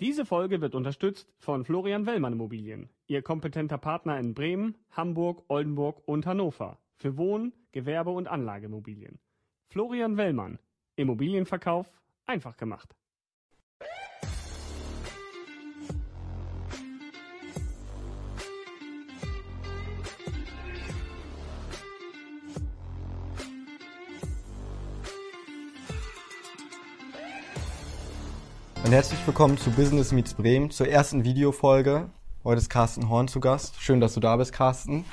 Diese Folge wird unterstützt von Florian Wellmann Immobilien, Ihr kompetenter Partner in Bremen, Hamburg, Oldenburg und Hannover für Wohn-, Gewerbe- und Anlageimmobilien. Florian Wellmann, Immobilienverkauf einfach gemacht. Und herzlich willkommen zu Business Meets Bremen, zur ersten Videofolge. Heute ist Carsten Horn zu Gast. Schön, dass du da bist, Carsten.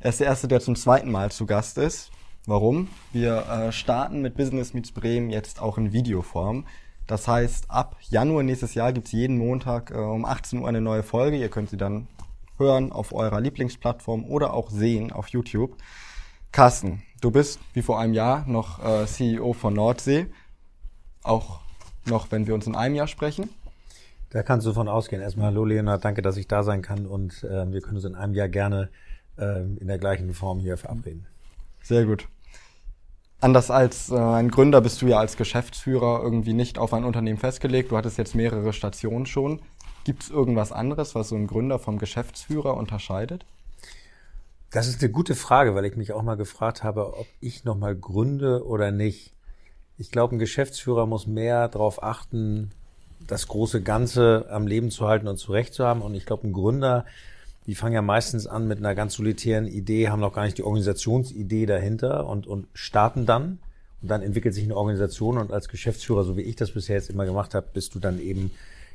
Er ist der Erste, der zum zweiten Mal zu Gast ist. Warum? Wir äh, starten mit Business Meets Bremen jetzt auch in Videoform. Das heißt, ab Januar nächstes Jahr gibt's jeden Montag äh, um 18 Uhr eine neue Folge. Ihr könnt sie dann hören auf eurer Lieblingsplattform oder auch sehen auf YouTube. Carsten, du bist wie vor einem Jahr noch äh, CEO von Nordsee. Auch noch, wenn wir uns in einem Jahr sprechen? Da kannst du von ausgehen. Erstmal hallo Leonard, danke, dass ich da sein kann und äh, wir können uns in einem Jahr gerne äh, in der gleichen Form hier verabreden. Sehr gut. Anders als äh, ein Gründer bist du ja als Geschäftsführer irgendwie nicht auf ein Unternehmen festgelegt. Du hattest jetzt mehrere Stationen schon. Gibt es irgendwas anderes, was so ein Gründer vom Geschäftsführer unterscheidet? Das ist eine gute Frage, weil ich mich auch mal gefragt habe, ob ich nochmal gründe oder nicht. Ich glaube, ein Geschäftsführer muss mehr darauf achten, das große Ganze am Leben zu halten und zurecht zu haben. Und ich glaube, ein Gründer, die fangen ja meistens an mit einer ganz solitären Idee, haben noch gar nicht die Organisationsidee dahinter und, und starten dann. Und dann entwickelt sich eine Organisation und als Geschäftsführer, so wie ich das bisher jetzt immer gemacht habe, bist du dann eben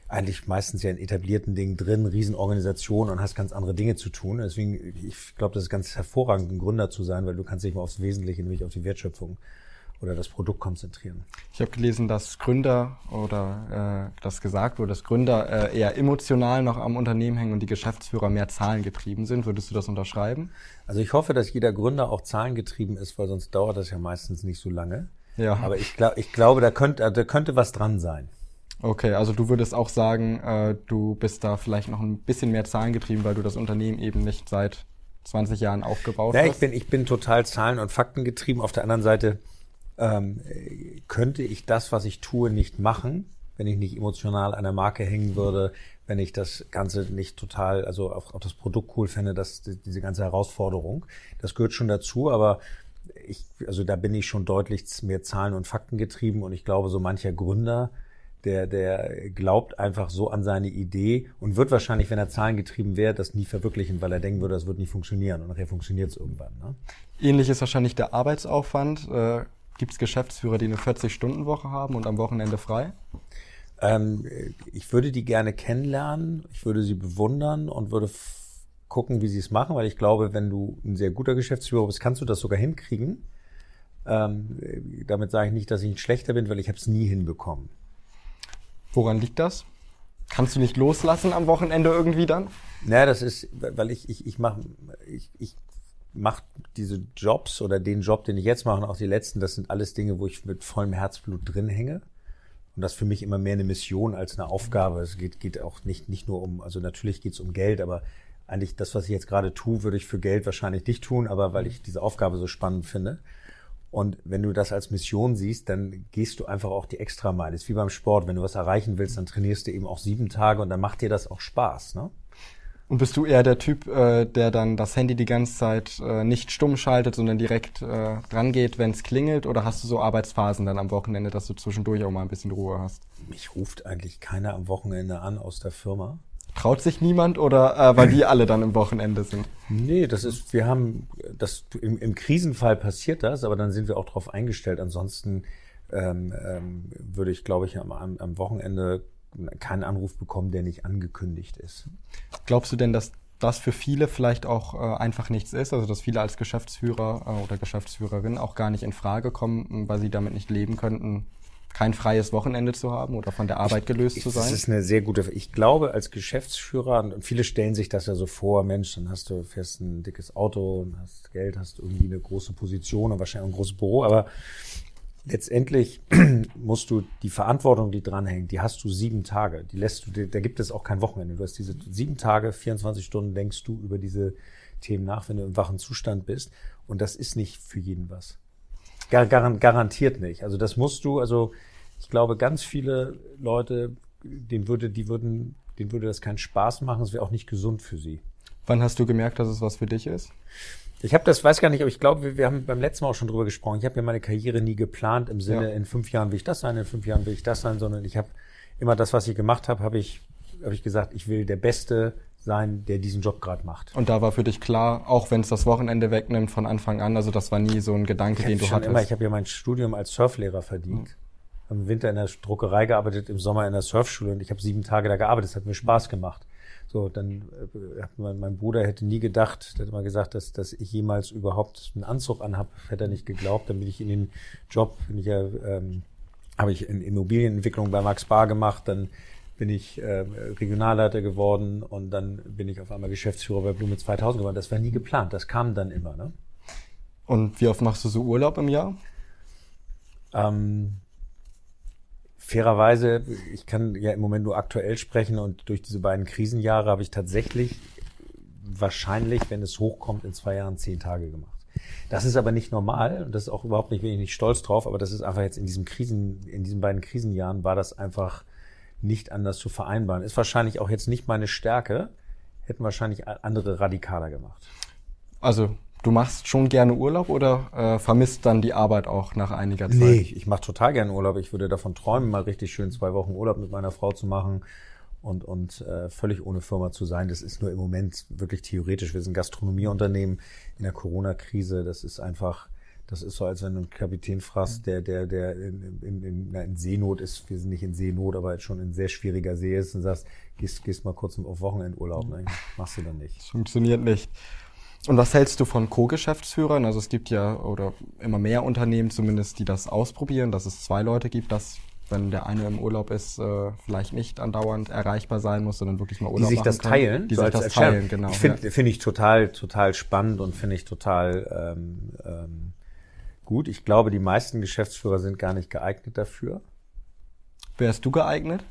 eigentlich meistens ja in etablierten Dingen drin, Riesenorganisation und hast ganz andere Dinge zu tun. Deswegen, ich glaube, das ist ganz hervorragend, ein Gründer zu sein, weil du kannst dich mal aufs Wesentliche, nämlich auf die Wertschöpfung oder das Produkt konzentrieren. Ich habe gelesen, dass Gründer oder äh, das gesagt wurde, dass Gründer äh, eher emotional noch am Unternehmen hängen und die Geschäftsführer mehr zahlengetrieben sind. Würdest du das unterschreiben? Also ich hoffe, dass jeder Gründer auch zahlengetrieben ist, weil sonst dauert das ja meistens nicht so lange. Ja. Aber ich, glaub, ich glaube, da könnte, da könnte was dran sein. Okay, also du würdest auch sagen, äh, du bist da vielleicht noch ein bisschen mehr zahlengetrieben, weil du das Unternehmen eben nicht seit 20 Jahren aufgebaut ja, hast. Ja, ich bin, ich bin total zahlen- und faktengetrieben. Auf der anderen Seite ähm, könnte ich das, was ich tue, nicht machen, wenn ich nicht emotional an der Marke hängen würde, wenn ich das Ganze nicht total, also auch, auch das Produkt cool fände, dass diese ganze Herausforderung, das gehört schon dazu, aber ich, also da bin ich schon deutlich mehr Zahlen und Fakten getrieben und ich glaube, so mancher Gründer, der, der glaubt einfach so an seine Idee und wird wahrscheinlich, wenn er zahlengetrieben wäre, das nie verwirklichen, weil er denken würde, das wird nie funktionieren und nachher funktioniert es irgendwann. Ne? Ähnlich ist wahrscheinlich der Arbeitsaufwand. Äh Gibt es Geschäftsführer, die eine 40-Stunden-Woche haben und am Wochenende frei? Ähm, ich würde die gerne kennenlernen, ich würde sie bewundern und würde gucken, wie sie es machen, weil ich glaube, wenn du ein sehr guter Geschäftsführer bist, kannst du das sogar hinkriegen. Ähm, damit sage ich nicht, dass ich ein schlechter bin, weil ich habe es nie hinbekommen. Woran liegt das? Kannst du nicht loslassen am Wochenende irgendwie dann? Naja, das ist, weil ich, ich, ich mache, ich, ich macht diese Jobs oder den Job, den ich jetzt mache, und auch die letzten, das sind alles Dinge, wo ich mit vollem Herzblut drin hänge. Und das für mich immer mehr eine Mission als eine Aufgabe. Es geht, geht auch nicht, nicht nur um, also natürlich geht es um Geld, aber eigentlich das, was ich jetzt gerade tue, würde ich für Geld wahrscheinlich nicht tun, aber weil ich diese Aufgabe so spannend finde. Und wenn du das als Mission siehst, dann gehst du einfach auch die Extrameile. Ist wie beim Sport. Wenn du was erreichen willst, dann trainierst du eben auch sieben Tage und dann macht dir das auch Spaß. Ne? Und bist du eher der Typ, äh, der dann das Handy die ganze Zeit äh, nicht stumm schaltet, sondern direkt äh, dran geht, wenn es klingelt? Oder hast du so Arbeitsphasen dann am Wochenende, dass du zwischendurch auch mal ein bisschen Ruhe hast? Mich ruft eigentlich keiner am Wochenende an aus der Firma. Traut sich niemand oder äh, weil die alle dann im Wochenende sind? Nee, das ist, wir haben, das im, im Krisenfall passiert das, aber dann sind wir auch darauf eingestellt. Ansonsten ähm, ähm, würde ich, glaube ich, am, am Wochenende keinen Anruf bekommen, der nicht angekündigt ist. Glaubst du denn, dass das für viele vielleicht auch äh, einfach nichts ist, also dass viele als Geschäftsführer äh, oder Geschäftsführerin auch gar nicht in Frage kommen, weil sie damit nicht leben könnten, kein freies Wochenende zu haben oder von der Arbeit gelöst ich, zu sein? Das ist eine sehr gute. Ich glaube, als Geschäftsführer und viele stellen sich das ja so vor: Mensch, dann hast du fährst ein dickes Auto und hast Geld, hast irgendwie eine große Position und wahrscheinlich ein großes Büro, aber letztendlich musst du die Verantwortung, die dranhängt, die hast du sieben Tage. Die lässt du, da gibt es auch kein Wochenende. Du hast diese sieben Tage, 24 Stunden denkst du über diese Themen nach, wenn du im wachen Zustand bist. Und das ist nicht für jeden was. Gar, garantiert nicht. Also das musst du, also ich glaube, ganz viele Leute den würde, die würden, denen würde das keinen Spaß machen, es wäre auch nicht gesund für sie. Wann hast du gemerkt, dass es was für dich ist? Ich habe das, weiß gar nicht, aber ich glaube, wir, wir haben beim letzten Mal auch schon drüber gesprochen. Ich habe ja meine Karriere nie geplant im Sinne, Ja. in fünf Jahren will ich das sein, in fünf Jahren will ich das sein, sondern ich habe immer das, was ich gemacht habe, habe ich, habe ich gesagt, ich will der Beste sein, der diesen Job gerade macht. Und da war für dich klar, auch wenn es das Wochenende wegnimmt von Anfang an, also das war nie so ein Gedanke, Ich den hab du hattest. immer, ich habe ja mein Studium als Surflehrer verdient. Im Winter in der Druckerei gearbeitet, im Sommer in der Surfschule und ich habe sieben Tage da gearbeitet. Das hat mir Spaß gemacht. So, dann äh, hat mein, Bruder hätte nie gedacht, der hat immer gesagt, dass, dass ich jemals überhaupt einen Anzug anhab, hätte er nicht geglaubt. Dann bin ich in den Job, bin ich ja, ähm, habe ich in Immobilienentwicklung bei Max Bar gemacht, dann bin ich äh, Regionalleiter geworden und dann bin ich auf einmal Geschäftsführer bei Blume 2000 geworden. Das war nie geplant, das kam dann immer. Ne? Und wie oft machst du so Urlaub im Jahr? Ähm, fairerweise, ich kann ja im Moment nur aktuell sprechen und durch diese beiden Krisenjahre habe ich tatsächlich wahrscheinlich, wenn es hochkommt, in zwei Jahren zehn Tage gemacht. Das ist aber nicht normal und das ist auch überhaupt nicht, bin ich nicht stolz drauf, aber das ist einfach jetzt in diesem Krisen, in diesen beiden Krisenjahren war das einfach nicht anders zu vereinbaren. Ist wahrscheinlich auch jetzt nicht meine Stärke, hätten wahrscheinlich andere radikaler gemacht. Also du machst schon gerne Urlaub oder äh, vermisst dann die Arbeit auch nach einiger Zeit? Nee, ich mache total gerne Urlaub. Ich würde davon träumen, mal richtig schön zwei Wochen Urlaub mit meiner Frau zu machen und, und äh, völlig ohne Firma zu sein. Das ist nur im Moment wirklich theoretisch. Wir sind Gastronomieunternehmen in der Corona-Krise. Das ist einfach, das ist so, als wenn du einen Kapitän fragst, der, der, der in, in, in, na, in Seenot ist. Wir sind nicht in Seenot, aber schon in sehr schwieriger See ist und sagst, gehst, gehst mal kurz auf Wochenendurlaub. Ne? Machst du dann nicht. Das funktioniert nicht. Und was hältst du von Co-Geschäftsführern? Also es gibt ja oder immer mehr Unternehmen zumindest, die das ausprobieren, dass es zwei Leute gibt, dass wenn der eine im Urlaub ist, äh, vielleicht nicht andauernd erreichbar sein muss, sondern wirklich mal die Urlaub sich machen das kann. teilen, Die so sich das als teilen, Chef. genau. Ich finde ja. finde ich total, total spannend und finde ich total ähm, ähm, gut. Ich glaube, die meisten Geschäftsführer sind gar nicht geeignet dafür. Wärst du geeignet?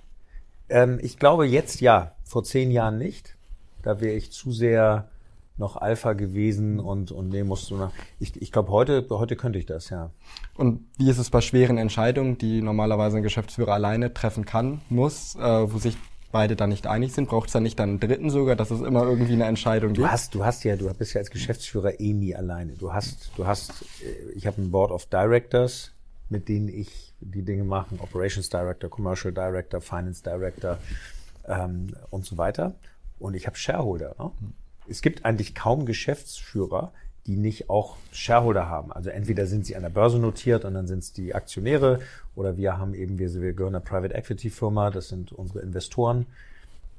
Ähm, ich glaube jetzt ja, vor zehn Jahren nicht. Da wäre ich zu sehr noch Alpha gewesen und, und nee, musst du nach. Ich, ich glaube, heute, heute könnte ich das, ja. Und wie ist es bei schweren Entscheidungen, die normalerweise ein Geschäftsführer alleine treffen kann, muss, äh, wo sich beide dann nicht einig sind? Braucht es dann nicht dann einen dritten sogar, dass es immer irgendwie eine Entscheidung Du gibt? hast, du hast ja, du bist ja als Geschäftsführer eh nie alleine. Du hast, du hast, äh, ich habe ein Board of Directors, mit denen ich die Dinge mache, Operations Director, Commercial Director, Finance Director ähm, und so weiter. Und ich habe Shareholder. Ne? Es gibt eigentlich kaum Geschäftsführer, die nicht auch Shareholder haben. Also entweder sind sie an der Börse notiert und dann sind es die Aktionäre oder wir haben eben, wir, wir gehören einer Private Equity Firma, das sind unsere Investoren.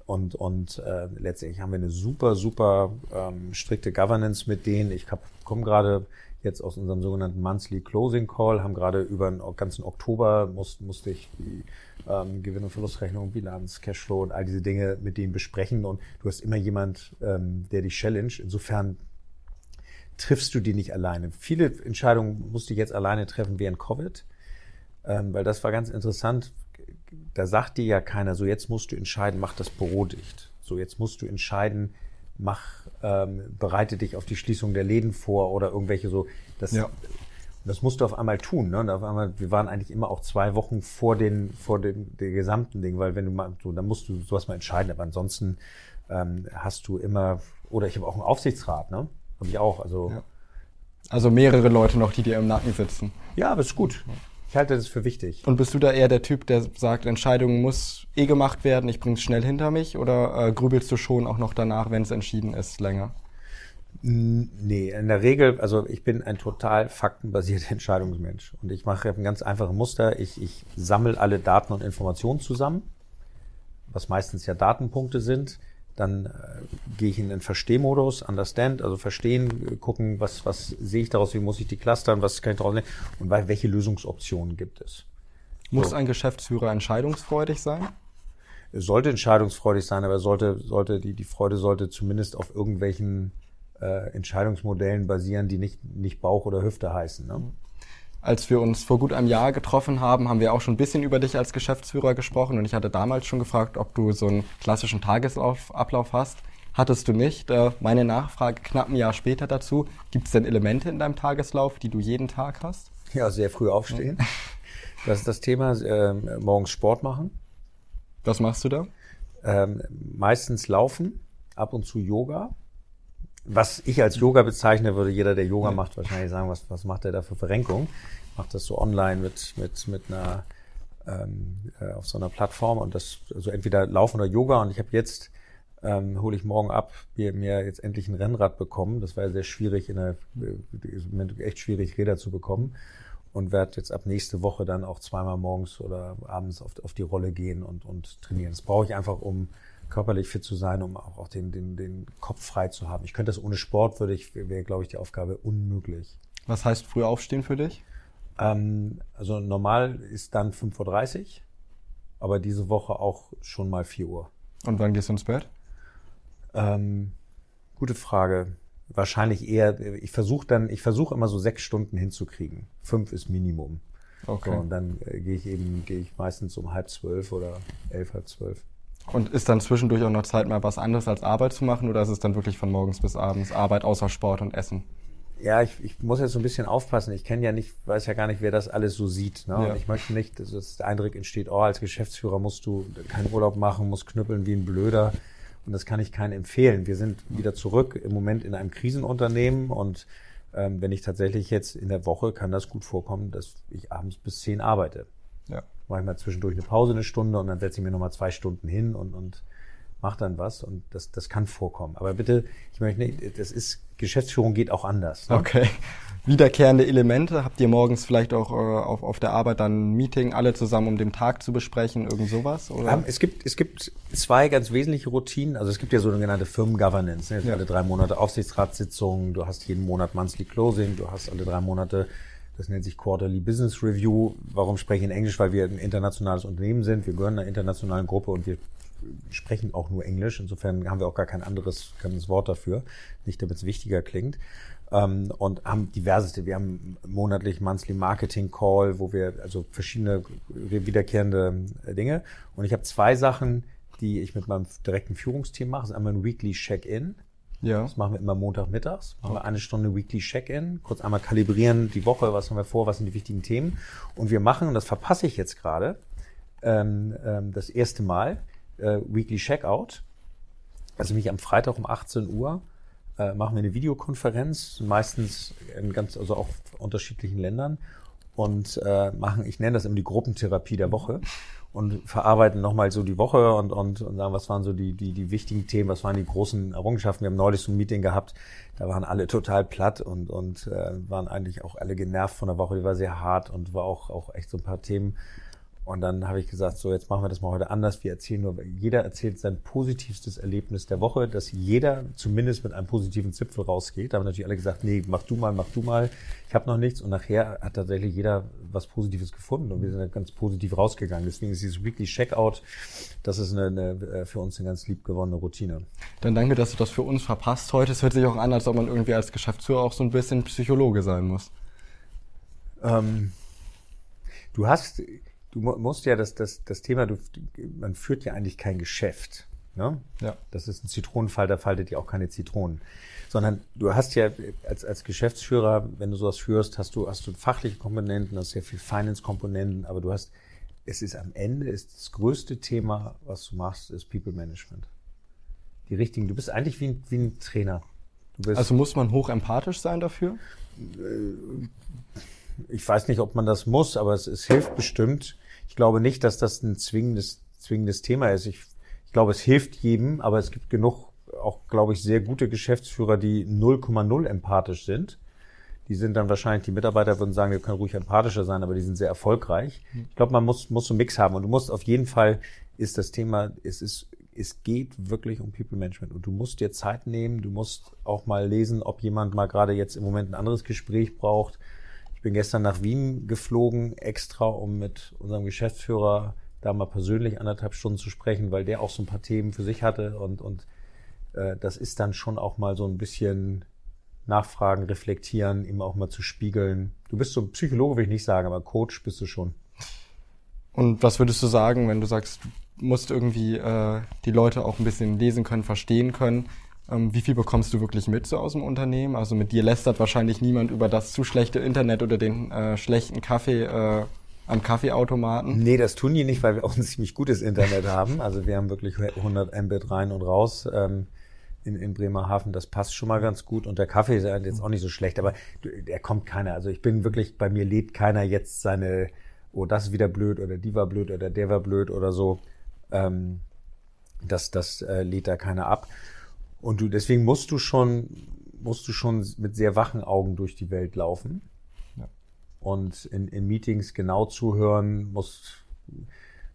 Und, und äh, letztendlich haben wir eine super, super ähm, strikte Governance mit denen. Ich komme gerade jetzt aus unserem sogenannten Monthly Closing Call, haben gerade über den ganzen Oktober muss, musste ich die ähm, Gewinn- und Verlustrechnung, Bilanz, Cashflow und all diese Dinge mit denen besprechen. Und du hast immer jemand, ähm, der dich challenge. Insofern triffst du die nicht alleine. Viele Entscheidungen musste ich jetzt alleine treffen während Covid, ähm, weil das war ganz interessant. Da sagt dir ja keiner, so jetzt musst du entscheiden, mach das Büro dicht. So jetzt musst du entscheiden, mach, ähm, bereite dich auf die Schließung der Läden vor oder irgendwelche so. Das, Ja. Das musst du auf einmal tun. Ne? Und auf einmal, wir waren eigentlich immer auch zwei Wochen vor den, vor den, den gesamten Ding, weil wenn du mal, so, dann musst du sowas mal entscheiden. Aber ansonsten ähm, hast du immer, oder ich habe auch einen Aufsichtsrat, ne? Habe ich auch. Also Ja. Also mehrere Leute noch, die dir im Nacken sitzen. ja, aber ist gut. Ich halte das für wichtig. Und bist du da eher der Typ, der sagt, Entscheidungen muss eh gemacht werden, ich bring's schnell hinter mich? Oder äh, grübelst du schon auch noch danach, wenn es entschieden ist, länger? Nee, in der Regel, also ich bin ein total faktenbasierter Entscheidungsmensch. Und ich mache ein ganz einfaches Muster. Ich, ich sammle alle Daten und Informationen zusammen, was meistens ja Datenpunkte sind. Dann äh, gehe ich in den Verstehmodus, Understand, also verstehen, äh, gucken, was, was sehe ich daraus, wie muss ich die clustern, was kann ich daraus nehmen und weil, welche Lösungsoptionen gibt es. Muss So. ein Geschäftsführer entscheidungsfreudig sein? Sollte entscheidungsfreudig sein, aber sollte, sollte die, die Freude sollte zumindest auf irgendwelchen äh, Entscheidungsmodellen basieren, die nicht, nicht Bauch oder Hüfte heißen. Ne? Als wir uns vor gut einem Jahr getroffen haben, haben wir auch schon ein bisschen über dich als Geschäftsführer gesprochen und ich hatte damals schon gefragt, ob du so einen klassischen Tagesablauf hast. Hattest du nicht. Äh, Meine Nachfrage knapp ein Jahr später dazu. Gibt es denn Elemente in deinem Tageslauf, die du jeden Tag hast? Ja, sehr früh aufstehen. Das ist das Thema. ähm, morgens Sport machen. Was machst du da? Ähm, meistens laufen, ab und zu Yoga. Was ich als Yoga bezeichne, würde jeder, der Yoga macht, wahrscheinlich sagen, was, was macht er da für Verrenkung? Macht das so online mit, mit, mit einer, ähm, äh, auf so einer Plattform und das, also entweder Laufen oder Yoga und ich habe jetzt, ähm, hole ich morgen ab, mir, mir jetzt endlich ein Rennrad bekommen. Das war ja sehr schwierig, in der, äh, echt schwierig, Räder zu bekommen und werde jetzt ab nächste Woche dann auch zweimal morgens oder abends auf, auf die Rolle gehen und, und trainieren. Das brauche ich einfach, um körperlich fit zu sein, um auch, auch den, den, den Kopf frei zu haben. Ich könnte das ohne Sport, würde ich, wäre, glaube ich, die Aufgabe unmöglich. Was heißt früh aufstehen für dich? Ähm, also normal ist dann 5.30 Uhr, aber diese Woche auch schon mal 4 Uhr. Und wann gehst du ins Bett? Ähm, gute Frage. Wahrscheinlich eher, ich versuche dann, ich versuche immer so sechs Stunden hinzukriegen. Fünf ist Minimum. Okay. So, und dann äh, gehe ich eben, gehe ich meistens um halb zwölf oder elf, halb zwölf. Und ist dann zwischendurch auch noch Zeit, mal was anderes als Arbeit zu machen oder ist es dann wirklich von morgens bis abends Arbeit außer Sport und Essen? Ja, ich, ich muss jetzt so ein bisschen aufpassen. Ich kenne ja nicht, weiß ja gar nicht, wer das alles so sieht. Ne? Ja. Und ich möchte nicht, dass der Eindruck entsteht, oh, als Geschäftsführer musst du keinen Urlaub machen, musst knüppeln wie ein Blöder. Und das kann ich keinen empfehlen. Wir sind wieder zurück im Moment in einem Krisenunternehmen und ähm, wenn ich tatsächlich jetzt in der Woche kann das gut vorkommen, dass ich abends bis zehn arbeite. Ja manchmal zwischendurch eine Pause eine Stunde und dann setze ich mir nochmal zwei Stunden hin und, und mache dann was und das, das kann vorkommen. Aber bitte, ich möchte nicht, das ist, Geschäftsführung geht auch anders. Ne? Okay. Wiederkehrende Elemente, habt ihr morgens vielleicht auch äh, auf, auf der Arbeit dann ein Meeting, alle zusammen, um den Tag zu besprechen, irgend sowas? Oder? Ähm, es, gibt, es gibt zwei ganz wesentliche Routinen. Also es gibt ja so eine genannte Firmengovernance. Ne? Ja. Alle drei Monate Aufsichtsratssitzungen, du hast jeden Monat Monthly Closing, du hast alle drei Monate das nennt sich Quarterly Business Review. Warum spreche ich in Englisch? Weil wir ein internationales Unternehmen sind. Wir gehören einer internationalen Gruppe und wir sprechen auch nur Englisch. Insofern haben wir auch gar kein anderes, kein Wort dafür. Nicht, damit es wichtiger klingt. Ähm, und haben diverseste. Wir haben monatlich Monthly Marketing Call, wo wir also verschiedene wiederkehrende Dinge. Und ich habe zwei Sachen, die ich mit meinem direkten Führungsteam mache. Das ist einmal ein Weekly Check-in. Ja. Das machen wir immer Montagmittags. Machen wir eine Stunde Weekly Check-in. Kurz einmal kalibrieren die Woche, was haben wir vor, was sind die wichtigen Themen. Und wir machen, und das verpasse ich jetzt gerade, ähm, ähm, das erste Mal, äh, Weekly Checkout. Also mich am Freitag um 18 Uhr äh, machen wir eine Videokonferenz, meistens in ganz, also auch unterschiedlichen Ländern und äh, machen, ich nenne das immer die Gruppentherapie der Woche und verarbeiten nochmal so die Woche und, und, und sagen, was waren so die, die, die wichtigen Themen, was waren die großen Errungenschaften. Wir haben neulich so ein Meeting gehabt, da waren alle total platt und, und äh, waren eigentlich auch alle genervt von der Woche, die war sehr hart und war auch, auch echt so ein paar Themen, und dann habe ich gesagt, so jetzt machen wir das mal heute anders. Wir erzählen nur, jeder erzählt sein positivstes Erlebnis der Woche, dass jeder zumindest mit einem positiven Zipfel rausgeht. Da haben natürlich alle gesagt, nee, mach du mal, mach du mal. Ich habe noch nichts. Und nachher hat tatsächlich jeder was Positives gefunden und wir sind ganz positiv rausgegangen. Deswegen ist dieses Weekly Checkout, das ist eine, eine, äh, für uns eine ganz liebgewonnene Routine. Dann danke, dass du das für uns verpasst heute. Es hört sich auch an, als ob man irgendwie als Geschäftsführer auch so ein bisschen Psychologe sein muss. Ähm, du hast du musst ja das, das, das Thema, du, man führt ja eigentlich kein Geschäft. Ne? Ja. Das ist ein Zitronenfalter, faltet ja auch keine Zitronen. Sondern du hast ja als, als Geschäftsführer, wenn du sowas führst, hast du, hast du fachliche Komponenten, hast sehr viel Finance-Komponenten, aber du hast, es ist am Ende, ist das größte Thema, was du machst, ist People Management. Die richtigen, du bist eigentlich wie ein, wie ein Trainer. also muss man hoch empathisch sein dafür? Äh, ich weiß nicht, ob man das muss, aber es, es hilft bestimmt, ich glaube nicht, dass das ein zwingendes, zwingendes Thema ist. Ich, ich glaube, es hilft jedem, aber es gibt genug, auch, glaube ich, sehr gute Geschäftsführer, die 0,0 empathisch sind. Die sind dann wahrscheinlich, die Mitarbeiter würden sagen, wir können ruhig empathischer sein, aber die sind sehr erfolgreich. Ich glaube, man muss, muss so einen Mix haben. Und du musst auf jeden Fall, ist das Thema, es ist, es geht wirklich um People Management. Und du musst dir Zeit nehmen, du musst auch mal lesen, ob jemand mal gerade jetzt im Moment ein anderes Gespräch braucht bin gestern nach Wien geflogen, extra, um mit unserem Geschäftsführer da mal persönlich anderthalb Stunden zu sprechen, weil der auch so ein paar Themen für sich hatte und, und äh, das ist dann schon auch mal so ein bisschen nachfragen, reflektieren, ihm auch mal zu spiegeln. Du bist so ein Psychologe, will ich nicht sagen, aber Coach bist du schon. Und was würdest du sagen, wenn du sagst, du musst irgendwie äh, die Leute auch ein bisschen lesen können, verstehen können? Ähm, wie viel bekommst du wirklich mit so aus dem Unternehmen? Also mit dir lästert wahrscheinlich niemand über das zu schlechte Internet oder den äh, schlechten Kaffee äh, am Kaffeeautomaten? Nee, das tun die nicht, weil wir auch ein ziemlich gutes Internet haben. Also wir haben wirklich 100 Mbit rein und raus. Ähm, in, in Bremerhaven, das passt schon mal ganz gut. Und der Kaffee ist jetzt auch nicht so schlecht, aber er kommt keiner. Also ich bin wirklich, bei mir lädt keiner jetzt seine, oh, das ist wieder blöd oder die war blöd oder der war blöd oder so. Ähm, das das äh, lädt da keiner ab. Und du, deswegen musst du schon, musst du schon mit sehr wachen Augen durch die Welt laufen. Ja. Und in, in Meetings genau zuhören, musst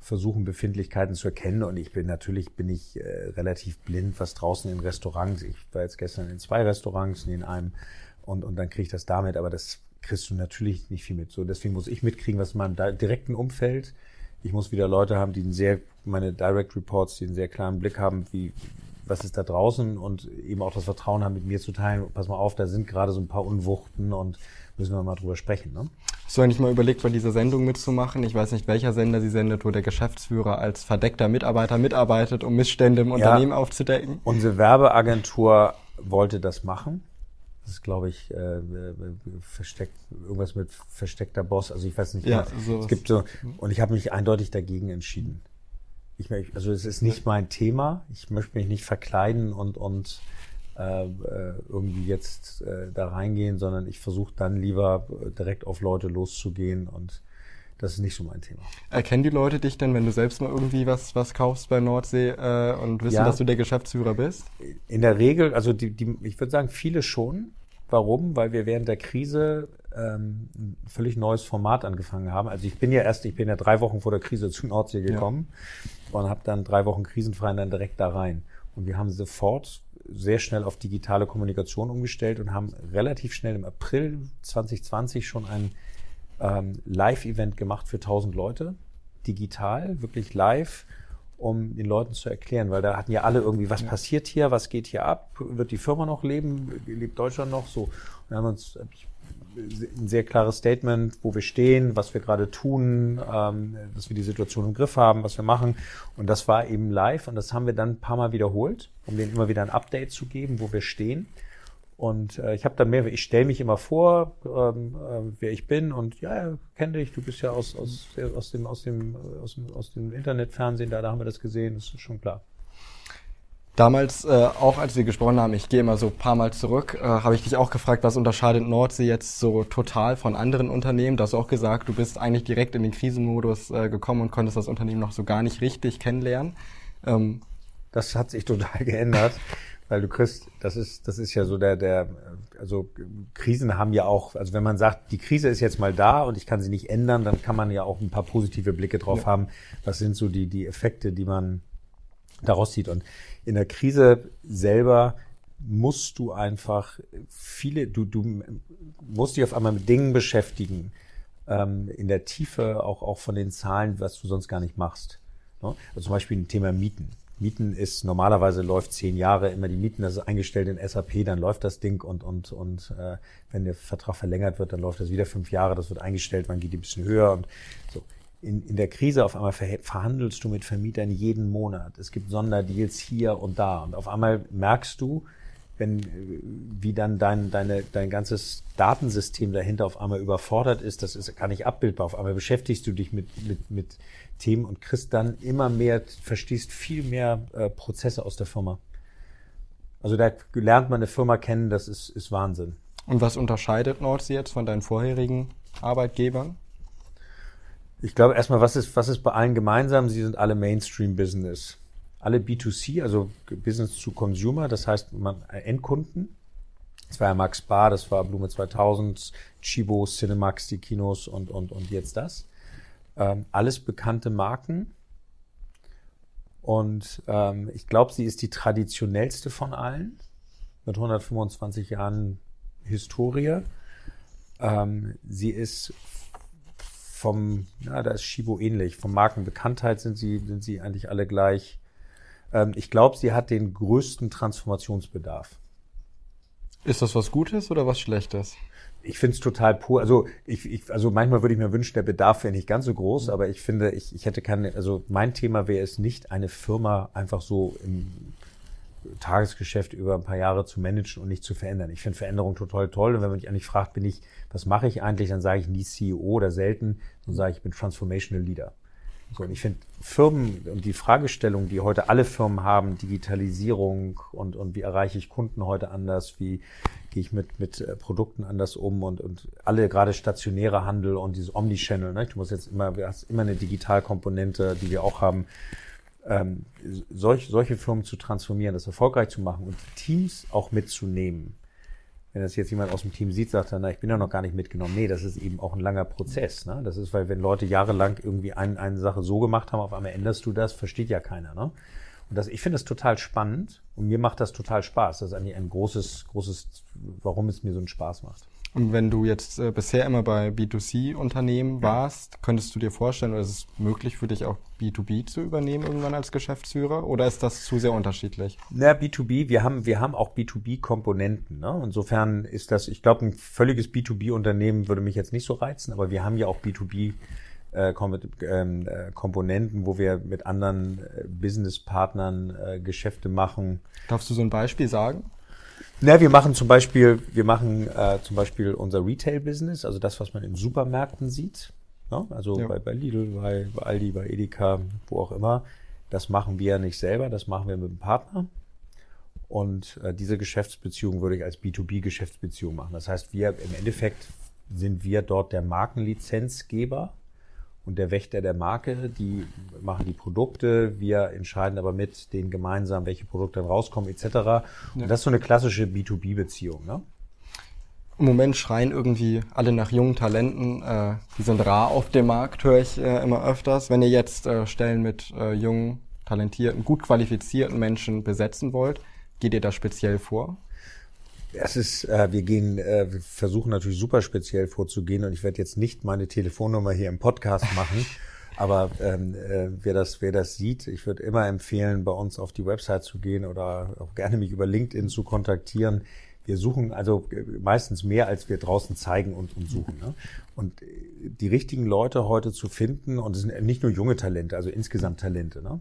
versuchen, Befindlichkeiten zu erkennen. Und ich bin natürlich bin ich äh, relativ blind, was draußen in Restaurants. Ich war jetzt gestern in zwei Restaurants, in einem und, und dann kriege ich das damit, aber das kriegst du natürlich nicht viel mit. So, deswegen muss ich mitkriegen, was in meinem direkten Umfeld. Ich muss wieder Leute haben, die einen sehr, meine Direct Reports, die einen sehr klaren Blick haben, wie, was ist da draußen und eben auch das Vertrauen haben, mit mir zu teilen. Pass mal auf, da sind gerade so ein paar Unwuchten und müssen wir mal drüber sprechen. Ne? Hast du eigentlich mal überlegt, bei dieser Sendung mitzumachen? Ich weiß nicht, welcher Sender sie sendet, wo der Geschäftsführer als verdeckter Mitarbeiter mitarbeitet, um Missstände im ja, Unternehmen aufzudecken. Unsere Werbeagentur wollte das machen. Das ist, glaube ich, äh, versteckt, irgendwas mit versteckter Boss. Also ich weiß nicht. Ja, genau. es gibt so, und ich habe mich eindeutig dagegen entschieden. Ich, also es ist nicht mein Thema. Ich möchte mich nicht verkleiden und und äh, äh, irgendwie jetzt äh, da reingehen, sondern ich versuche dann lieber direkt auf Leute loszugehen und das ist nicht so mein Thema. Erkennen die Leute dich denn, wenn du selbst mal irgendwie was, was kaufst bei Nordsee äh, und wissen, ja, dass du der Geschäftsführer bist? In der Regel, also die, die, ich würde sagen, viele schon. Warum? Weil wir während der Krise ähm, ein völlig neues Format angefangen haben. Also ich bin ja erst, ich bin ja drei Wochen vor der Krise zu Nordsee gekommen ja. Und habe dann drei Wochen krisenfrei und dann direkt da rein. Und wir haben sofort sehr schnell auf digitale Kommunikation umgestellt und haben relativ schnell im April 2020 schon ein ähm, Live-Event gemacht für 1000 Leute, digital, wirklich live, um den Leuten zu erklären, weil da hatten ja alle irgendwie, was ja. passiert hier, was geht hier ab, wird die Firma noch leben, lebt Deutschland noch so. Und haben uns ein sehr klares Statement, wo wir stehen, was wir gerade tun, ähm, dass wir die Situation im Griff haben, was wir machen. Und das war eben live und das haben wir dann ein paar Mal wiederholt, um denen immer wieder ein Update zu geben, wo wir stehen. Und äh, ich habe dann mehr, ich stelle mich immer vor, ähm, äh, wer ich bin und ja, kenne dich, du bist ja aus, aus, aus, dem, aus, dem, aus, dem, aus dem Internetfernsehen, da, da haben wir das gesehen, das ist schon klar. Damals, äh, auch als wir gesprochen haben, ich gehe immer so paar Mal zurück, äh, habe ich dich auch gefragt, was unterscheidet Nordsee jetzt so total von anderen Unternehmen? Du hast auch gesagt, du bist eigentlich direkt in den Krisenmodus äh, gekommen und konntest das Unternehmen noch so gar nicht richtig kennenlernen. Ähm, das hat sich total geändert, weil du kriegst, das ist, das ist ja so der, der, also Krisen haben ja auch, also wenn man sagt, die Krise ist jetzt mal da und ich kann sie nicht ändern, dann kann man ja auch ein paar positive Blicke drauf ja. haben. Was sind so die, die Effekte, die man daraus zieht? Und in der Krise selber musst du einfach viele, du, du musst dich auf einmal mit Dingen beschäftigen, ähm, in der Tiefe auch, auch von den Zahlen, was du sonst gar nicht machst. Ne? Also zum Beispiel ein Thema Mieten. Mieten ist normalerweise läuft zehn Jahre immer die Mieten, das ist eingestellt in SAP, dann läuft das Ding und und und äh, wenn der Vertrag verlängert wird, dann läuft das wieder fünf Jahre, das wird eingestellt, man geht ein bisschen höher und so in, in der Krise auf einmal verhandelst du mit Vermietern jeden Monat. Es gibt Sonderdeals hier und da. Und auf einmal merkst du, wenn, wie dann dein, deine, dein ganzes Datensystem dahinter auf einmal überfordert ist, das ist gar nicht abbildbar. Auf einmal beschäftigst du dich mit, mit, mit Themen und kriegst dann immer mehr, verstehst viel mehr äh, Prozesse aus der Firma. Also da lernt man eine Firma kennen, das ist, ist Wahnsinn. Und was unterscheidet Nordsee jetzt von deinen vorherigen Arbeitgebern? Ich glaube erstmal, was ist, was ist bei allen gemeinsam? Sie sind alle Mainstream-Business. Alle B2C, also Business to Consumer, das heißt man, äh, Endkunden. Das war ja Max Bar, das war Blume 2000, Chibo, Cinemax, die Kinos und, und, und jetzt das. Ähm, alles bekannte Marken. Und ähm, ich glaube, sie ist die traditionellste von allen, mit 125 Jahren Historie. Ähm, sie ist vom, ja, da ist Shibo ähnlich. Vom Markenbekanntheit sind sie, sind sie eigentlich alle gleich. Ähm, ich glaube, sie hat den größten Transformationsbedarf. Ist das was Gutes oder was Schlechtes? Ich finde es total pur. Also ich, ich, also manchmal würde ich mir wünschen, der Bedarf wäre nicht ganz so groß, mhm. aber ich finde, ich, ich hätte keine, also mein Thema wäre es nicht, eine Firma einfach so im Tagesgeschäft über ein paar Jahre zu managen und nicht zu verändern. Ich finde Veränderung total toll. Und wenn man mich eigentlich fragt, bin ich, was mache ich eigentlich, dann sage ich nie CEO oder selten, sondern sage ich, ich bin Transformational Leader. So, und ich finde Firmen und die Fragestellung, die heute alle Firmen haben, Digitalisierung und, und wie erreiche ich Kunden heute anders, wie gehe ich mit, mit äh, Produkten anders um und, und alle gerade stationäre Handel und dieses Omnichannel, ne? du musst jetzt immer, du hast immer eine Digitalkomponente, die wir auch haben, ähm, solch, solche Firmen zu transformieren, das erfolgreich zu machen und Teams auch mitzunehmen wenn das jetzt jemand aus dem Team sieht, sagt er, na, ich bin ja noch gar nicht mitgenommen. Nee, das ist eben auch ein langer Prozess. Ne? Das ist, weil wenn Leute jahrelang irgendwie ein, eine Sache so gemacht haben, auf einmal änderst du das, versteht ja keiner. Ne? Und das, ich finde das total spannend und mir macht das total Spaß. Das ist eigentlich ein großes, großes, warum es mir so einen Spaß macht. Und wenn du jetzt äh, bisher immer bei B2C-Unternehmen warst, könntest du dir vorstellen, oder ist es möglich für dich auch B2B zu übernehmen irgendwann als Geschäftsführer? Oder ist das zu sehr unterschiedlich? Na, B2B, wir haben, wir haben auch B2B-Komponenten. Ne? Insofern ist das, ich glaube, ein völliges B2B-Unternehmen würde mich jetzt nicht so reizen, aber wir haben ja auch B2B äh, ähm, äh, Komponenten, wo wir mit anderen äh, Businesspartnern Geschäfte machen. Darfst du so ein Beispiel sagen? Na, wir machen zum Beispiel, wir machen äh, zum Beispiel unser Retail-Business, also das, was man in Supermärkten sieht. Ne? Also ja. bei, bei Lidl, bei, bei Aldi, bei Edeka, wo auch immer. Das machen wir nicht selber, das machen wir mit einem Partner. Und äh, diese Geschäftsbeziehung würde ich als B2B-Geschäftsbeziehung machen. Das heißt, wir im Endeffekt sind wir dort der Markenlizenzgeber und der Wächter der Marke, die machen die Produkte, wir entscheiden aber mit denen gemeinsam, welche Produkte dann rauskommen etc. Ja. Und das ist so eine klassische B2B-Beziehung. Ne? Im Moment schreien irgendwie alle nach jungen Talenten. Äh, die sind rar auf dem Markt, höre ich äh, immer öfters. Wenn ihr jetzt äh, Stellen mit äh, jungen, talentierten, gut qualifizierten Menschen besetzen wollt, geht ihr da speziell vor? Es ist, äh, wir gehen, äh, wir versuchen natürlich super speziell vorzugehen und ich werde jetzt nicht meine Telefonnummer hier im Podcast machen. Aber ähm, äh, wer, das, wer das sieht, ich würde immer empfehlen, bei uns auf die Website zu gehen oder auch gerne mich über LinkedIn zu kontaktieren. Wir suchen also äh, meistens mehr, als wir draußen zeigen und, und suchen. Ne? Und die richtigen Leute heute zu finden, und es sind nicht nur junge Talente, also insgesamt Talente, ne?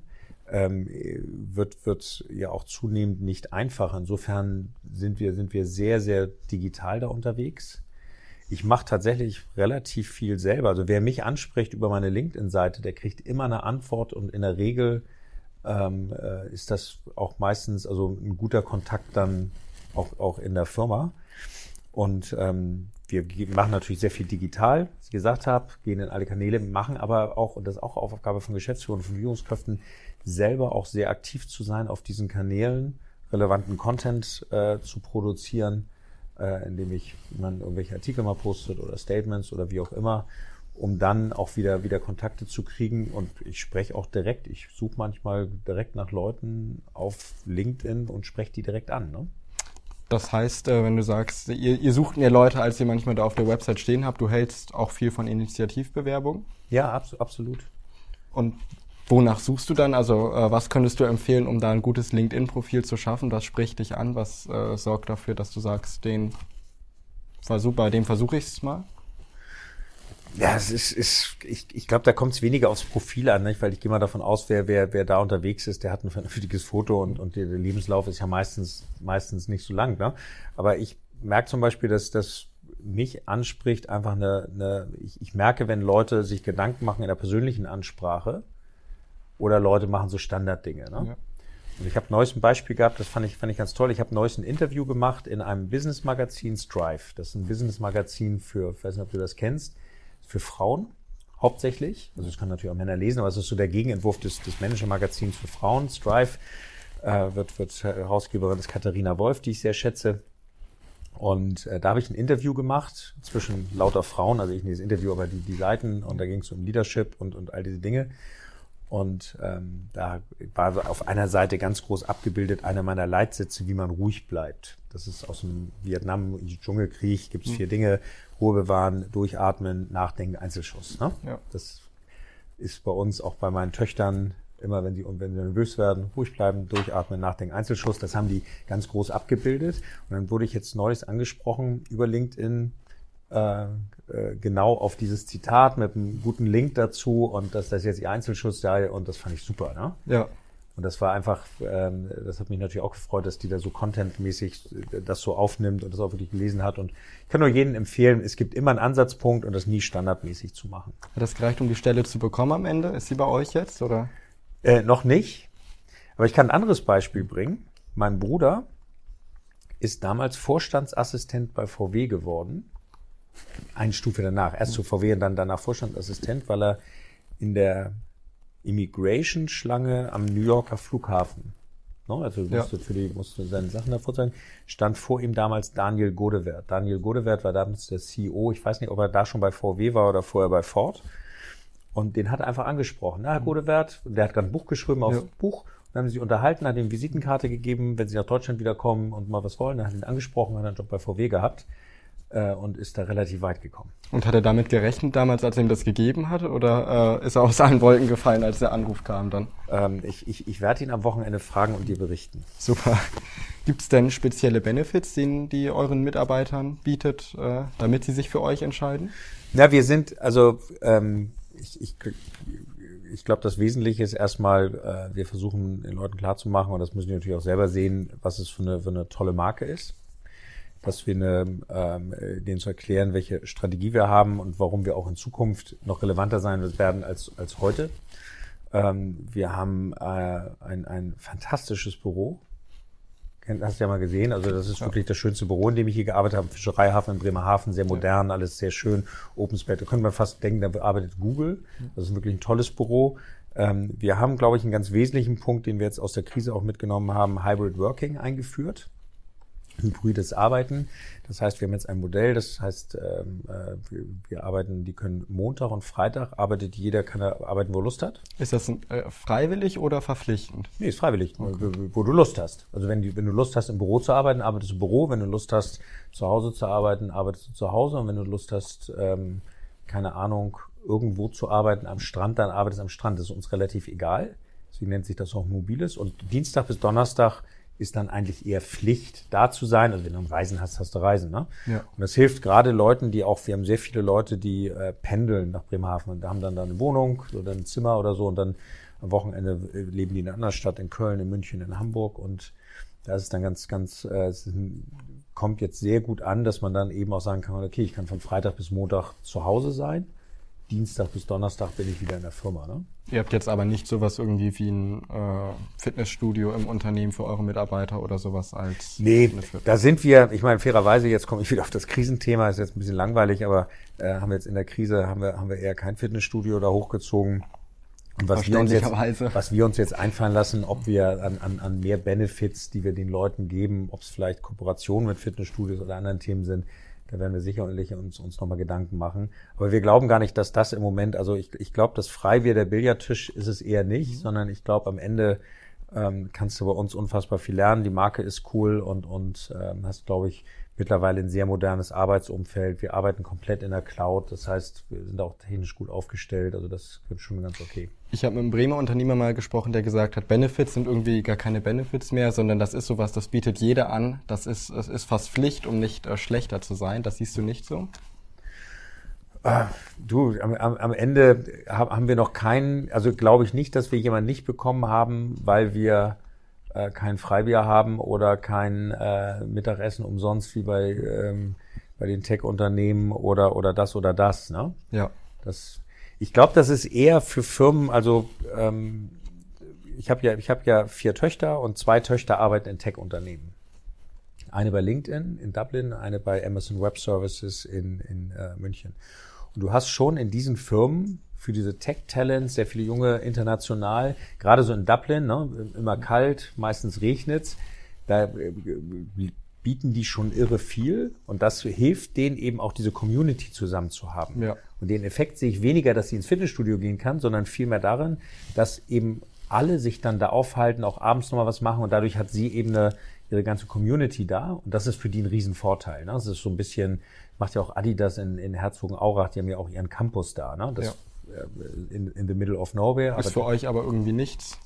Ähm, wird, wird ja auch zunehmend nicht einfacher. Insofern sind wir, sind wir sehr, sehr digital da unterwegs. Ich mache tatsächlich relativ viel selber. Also wer mich anspricht über meine LinkedIn-Seite, der kriegt immer eine Antwort und in der Regel ähm, äh, ist das auch meistens also ein guter Kontakt dann auch, auch in der Firma. Und ähm, wir machen natürlich sehr viel digital, wie ich gesagt habe, gehen in alle Kanäle, machen aber auch, und das ist auch Aufgabe von Geschäftsführern von Führungskräften, selber auch sehr aktiv zu sein auf diesen Kanälen, relevanten Content äh, zu produzieren, äh, indem ich man irgendwelche Artikel mal postet oder Statements oder wie auch immer, um dann auch wieder wieder Kontakte zu kriegen. Und ich spreche auch direkt. Ich suche manchmal direkt nach Leuten auf LinkedIn und spreche die direkt an. Ne? Das heißt, äh, wenn du sagst, ihr, ihr sucht mehr Leute, als ihr manchmal da auf der Website stehen habt, du hältst auch viel von Initiativbewerbung? Ja, absolut. Und Wonach suchst du dann? Also äh, was könntest du empfehlen, um da ein gutes LinkedIn-Profil zu schaffen? Was spricht dich an? Was äh, sorgt dafür, dass du sagst, den versuch, bei dem versuche ich es mal? Ja, es ist, ist ich, ich glaube, da kommt es weniger aufs Profil an, nicht? weil ich gehe mal davon aus, wer, wer, wer da unterwegs ist, der hat ein vernünftiges Foto und, und der Lebenslauf ist ja meistens, meistens nicht so lang. Ne? Aber ich merke zum Beispiel, dass das mich anspricht, einfach eine, eine ich, ich merke, wenn Leute sich Gedanken machen in der persönlichen Ansprache, oder Leute machen so Standarddinge. Ne? Ja. Und ich habe neues ein Beispiel gehabt, das fand ich, fand ich ganz toll. Ich habe neues ein Interview gemacht in einem Business-Magazin Strive. Das ist ein Business-Magazin für, ich weiß nicht, ob du das kennst, für Frauen hauptsächlich. Also es kann natürlich auch Männer lesen, aber es ist so der Gegenentwurf des, des Manager-Magazins für Frauen. Strive äh, wird, wird Herausgeberin ist Katharina Wolf, die ich sehr schätze. Und äh, da habe ich ein Interview gemacht zwischen lauter Frauen, also ich nicht das Interview, aber die, die Seiten und da ging es um Leadership und, und all diese Dinge. Und ähm, da war auf einer Seite ganz groß abgebildet einer meiner Leitsätze, wie man ruhig bleibt. Das ist aus dem Vietnam Dschungelkrieg gibt es vier mhm. Dinge: Ruhe bewahren, durchatmen, nachdenken, Einzelschuss. Ne? Ja. Das ist bei uns auch bei meinen Töchtern immer, wenn sie wenn sie nervös werden, ruhig bleiben, durchatmen, nachdenken, Einzelschuss. Das haben die ganz groß abgebildet. Und dann wurde ich jetzt neulich angesprochen über LinkedIn äh, äh, genau auf dieses Zitat mit einem guten Link dazu und dass das jetzt ihr Einzelschuss sei und das fand ich super. Ne? Ja. Und das war einfach, ähm, das hat mich natürlich auch gefreut, dass die da so contentmäßig äh, das so aufnimmt und das auch wirklich gelesen hat. Und ich kann nur jedem empfehlen, es gibt immer einen Ansatzpunkt und das nie standardmäßig zu machen. Hat das gereicht, um die Stelle zu bekommen am Ende? Ist sie bei euch jetzt oder? Äh, noch nicht. Aber ich kann ein anderes Beispiel bringen. Mein Bruder ist damals Vorstandsassistent bei VW geworden. Eine Stufe danach. Erst zu VW und dann danach Vorstandsassistent, weil er in der Immigration-Schlange am New Yorker Flughafen. No, also Ja. musste für die musste seine Sachen davor zeigen. Stand vor ihm damals Daniel Godewert. Daniel Godewert war damals der CEO. Ich weiß nicht, ob er da schon bei VW war oder vorher bei Ford. Und den hat er einfach angesprochen. Na, Herr Godewert, der hat gerade ein Buch geschrieben auf Ja. Buch. Dann haben sie sich unterhalten, hat ihm Visitenkarte gegeben, wenn sie nach Deutschland wiederkommen und mal was wollen. Dann hat er ihn angesprochen, hat einen Job bei VW gehabt äh, und ist da relativ weit gekommen. Und hat er damit gerechnet damals, als er ihm das gegeben hat? Oder äh, ist er aus allen Wolken gefallen, als der Anruf kam dann? Ähm, ich, ich, ich werde ihn am Wochenende fragen und dir berichten. Super. Gibt es denn spezielle Benefits, den die euren Mitarbeitern bietet, äh, damit sie sich für euch entscheiden? Na, wir sind, also ähm, ich, ich, ich glaube, das Wesentliche ist erstmal, äh, wir versuchen den Leuten klarzumachen, und das müssen die natürlich auch selber sehen, was es für eine, für eine tolle Marke ist. Dass wir eine, ähm, denen zu erklären, welche Strategie wir haben und warum wir auch in Zukunft noch relevanter sein werden als, als heute. Ähm, wir haben äh, ein, ein fantastisches Büro. Kennt- Hast du ja mal gesehen. Also das ist wirklich das schönste Büro, in dem ich hier gearbeitet habe. Fischereihafen in Bremerhaven, sehr modern, alles sehr schön. Open Space. Da könnte man fast denken, da arbeitet Google. Das ist wirklich ein tolles Büro. Ähm, wir haben, glaube ich, einen ganz wesentlichen Punkt, den wir jetzt aus der Krise auch mitgenommen haben, Hybrid Working eingeführt. Hybrides Arbeiten. Das heißt, wir haben jetzt ein Modell, das heißt, ähm, äh, wir, wir arbeiten, die können Montag und Freitag arbeitet jeder, kann er arbeiten, wo er Lust hat. Ist das äh, freiwillig oder verpflichtend? Nee, ist freiwillig, wo, wo du Lust hast. Also wenn, die, wenn du Lust hast, im Büro zu arbeiten, arbeitest du im Büro. Wenn du Lust hast, zu Hause zu arbeiten, arbeitest du zu Hause. Und wenn du Lust hast, ähm, keine Ahnung, irgendwo zu arbeiten am Strand, dann arbeitest du am Strand. Das ist uns relativ egal. Deswegen nennt sich das auch mobiles. Und Dienstag bis Donnerstag ist dann eigentlich eher Pflicht, da zu sein. Also wenn du Reisen hast, hast du Reisen. Ne? Ja. Und das hilft gerade Leuten, die auch, wir haben sehr viele Leute, die äh, pendeln nach Bremerhaven und haben dann da eine Wohnung oder ein Zimmer oder so und dann am Wochenende äh, leben die in einer anderen Stadt, in Köln, in München, in Hamburg und da ist es dann ganz, ganz, äh, es kommt jetzt sehr gut an, dass man dann eben auch sagen kann, okay, ich kann von Freitag bis Montag zu Hause sein, Dienstag bis Donnerstag bin ich wieder in der Firma. Ne? Ihr habt jetzt aber nicht sowas irgendwie wie ein äh, Fitnessstudio im Unternehmen für eure Mitarbeiter oder sowas als Nee, da sind wir, ich meine, fairerweise, jetzt komme ich wieder auf das Krisenthema, ist jetzt ein bisschen langweilig, aber äh, haben wir jetzt in der Krise, haben wir, haben wir eher kein Fitnessstudio da hochgezogen. Und was wir, uns jetzt, was wir uns jetzt einfallen lassen, ob wir an, an, an mehr Benefits, die wir den Leuten geben, ob es vielleicht Kooperationen mit Fitnessstudios oder anderen Themen sind, da werden wir sicherlich uns, uns nochmal Gedanken machen. Aber wir glauben gar nicht, dass das im Moment, also ich, ich glaube, das frei wie der Billardtisch ist es eher nicht, sondern ich glaube, am Ende ähm, kannst du bei uns unfassbar viel lernen. Die Marke ist cool und, und ähm, hast, glaube ich, mittlerweile ein sehr modernes Arbeitsumfeld. Wir arbeiten komplett in der Cloud. Das heißt, wir sind auch technisch gut aufgestellt. Also das wird schon ganz okay. Ich habe mit einem Bremer Unternehmer mal gesprochen, der gesagt hat, Benefits sind irgendwie gar keine Benefits mehr, sondern das ist sowas, das bietet jeder an. Das ist, es ist fast Pflicht, um nicht äh, schlechter zu sein. Das siehst du nicht so? Du, am, am, Ende ha- haben wir noch keinen, also glaube ich nicht, dass wir jemanden nicht bekommen haben, weil wir äh, kein Freibier haben oder kein äh, Mittagessen umsonst wie bei, ähm, bei den Tech-Unternehmen oder, oder das oder das. Ne? Ja. Das, ich glaube, das ist eher für Firmen, also ähm, ich habe ja, ich habe ja vier Töchter und zwei Töchter arbeiten in Tech-Unternehmen. Eine bei LinkedIn in Dublin, eine bei Amazon Web Services in, in äh, München. Und du hast schon in diesen Firmen für diese Tech-Talents sehr viele junge international, gerade so in Dublin, ne, immer kalt, meistens regnet's, da äh, bieten die schon irre viel und das hilft denen eben auch diese Community zusammen zu haben. Ja. Und den Effekt sehe ich weniger, dass sie ins Fitnessstudio gehen kann, sondern vielmehr darin, dass eben alle sich dann da aufhalten, auch abends nochmal was machen und dadurch hat sie eben eine, ihre ganze Community da und das ist für die ein Riesenvorteil. Ne? Das ist so ein bisschen, macht ja auch Adidas in, in Herzogenaurach, die haben ja auch ihren Campus da, ne? Das, äh, in, in the middle of nowhere. Ist für euch aber irgendwie nichts.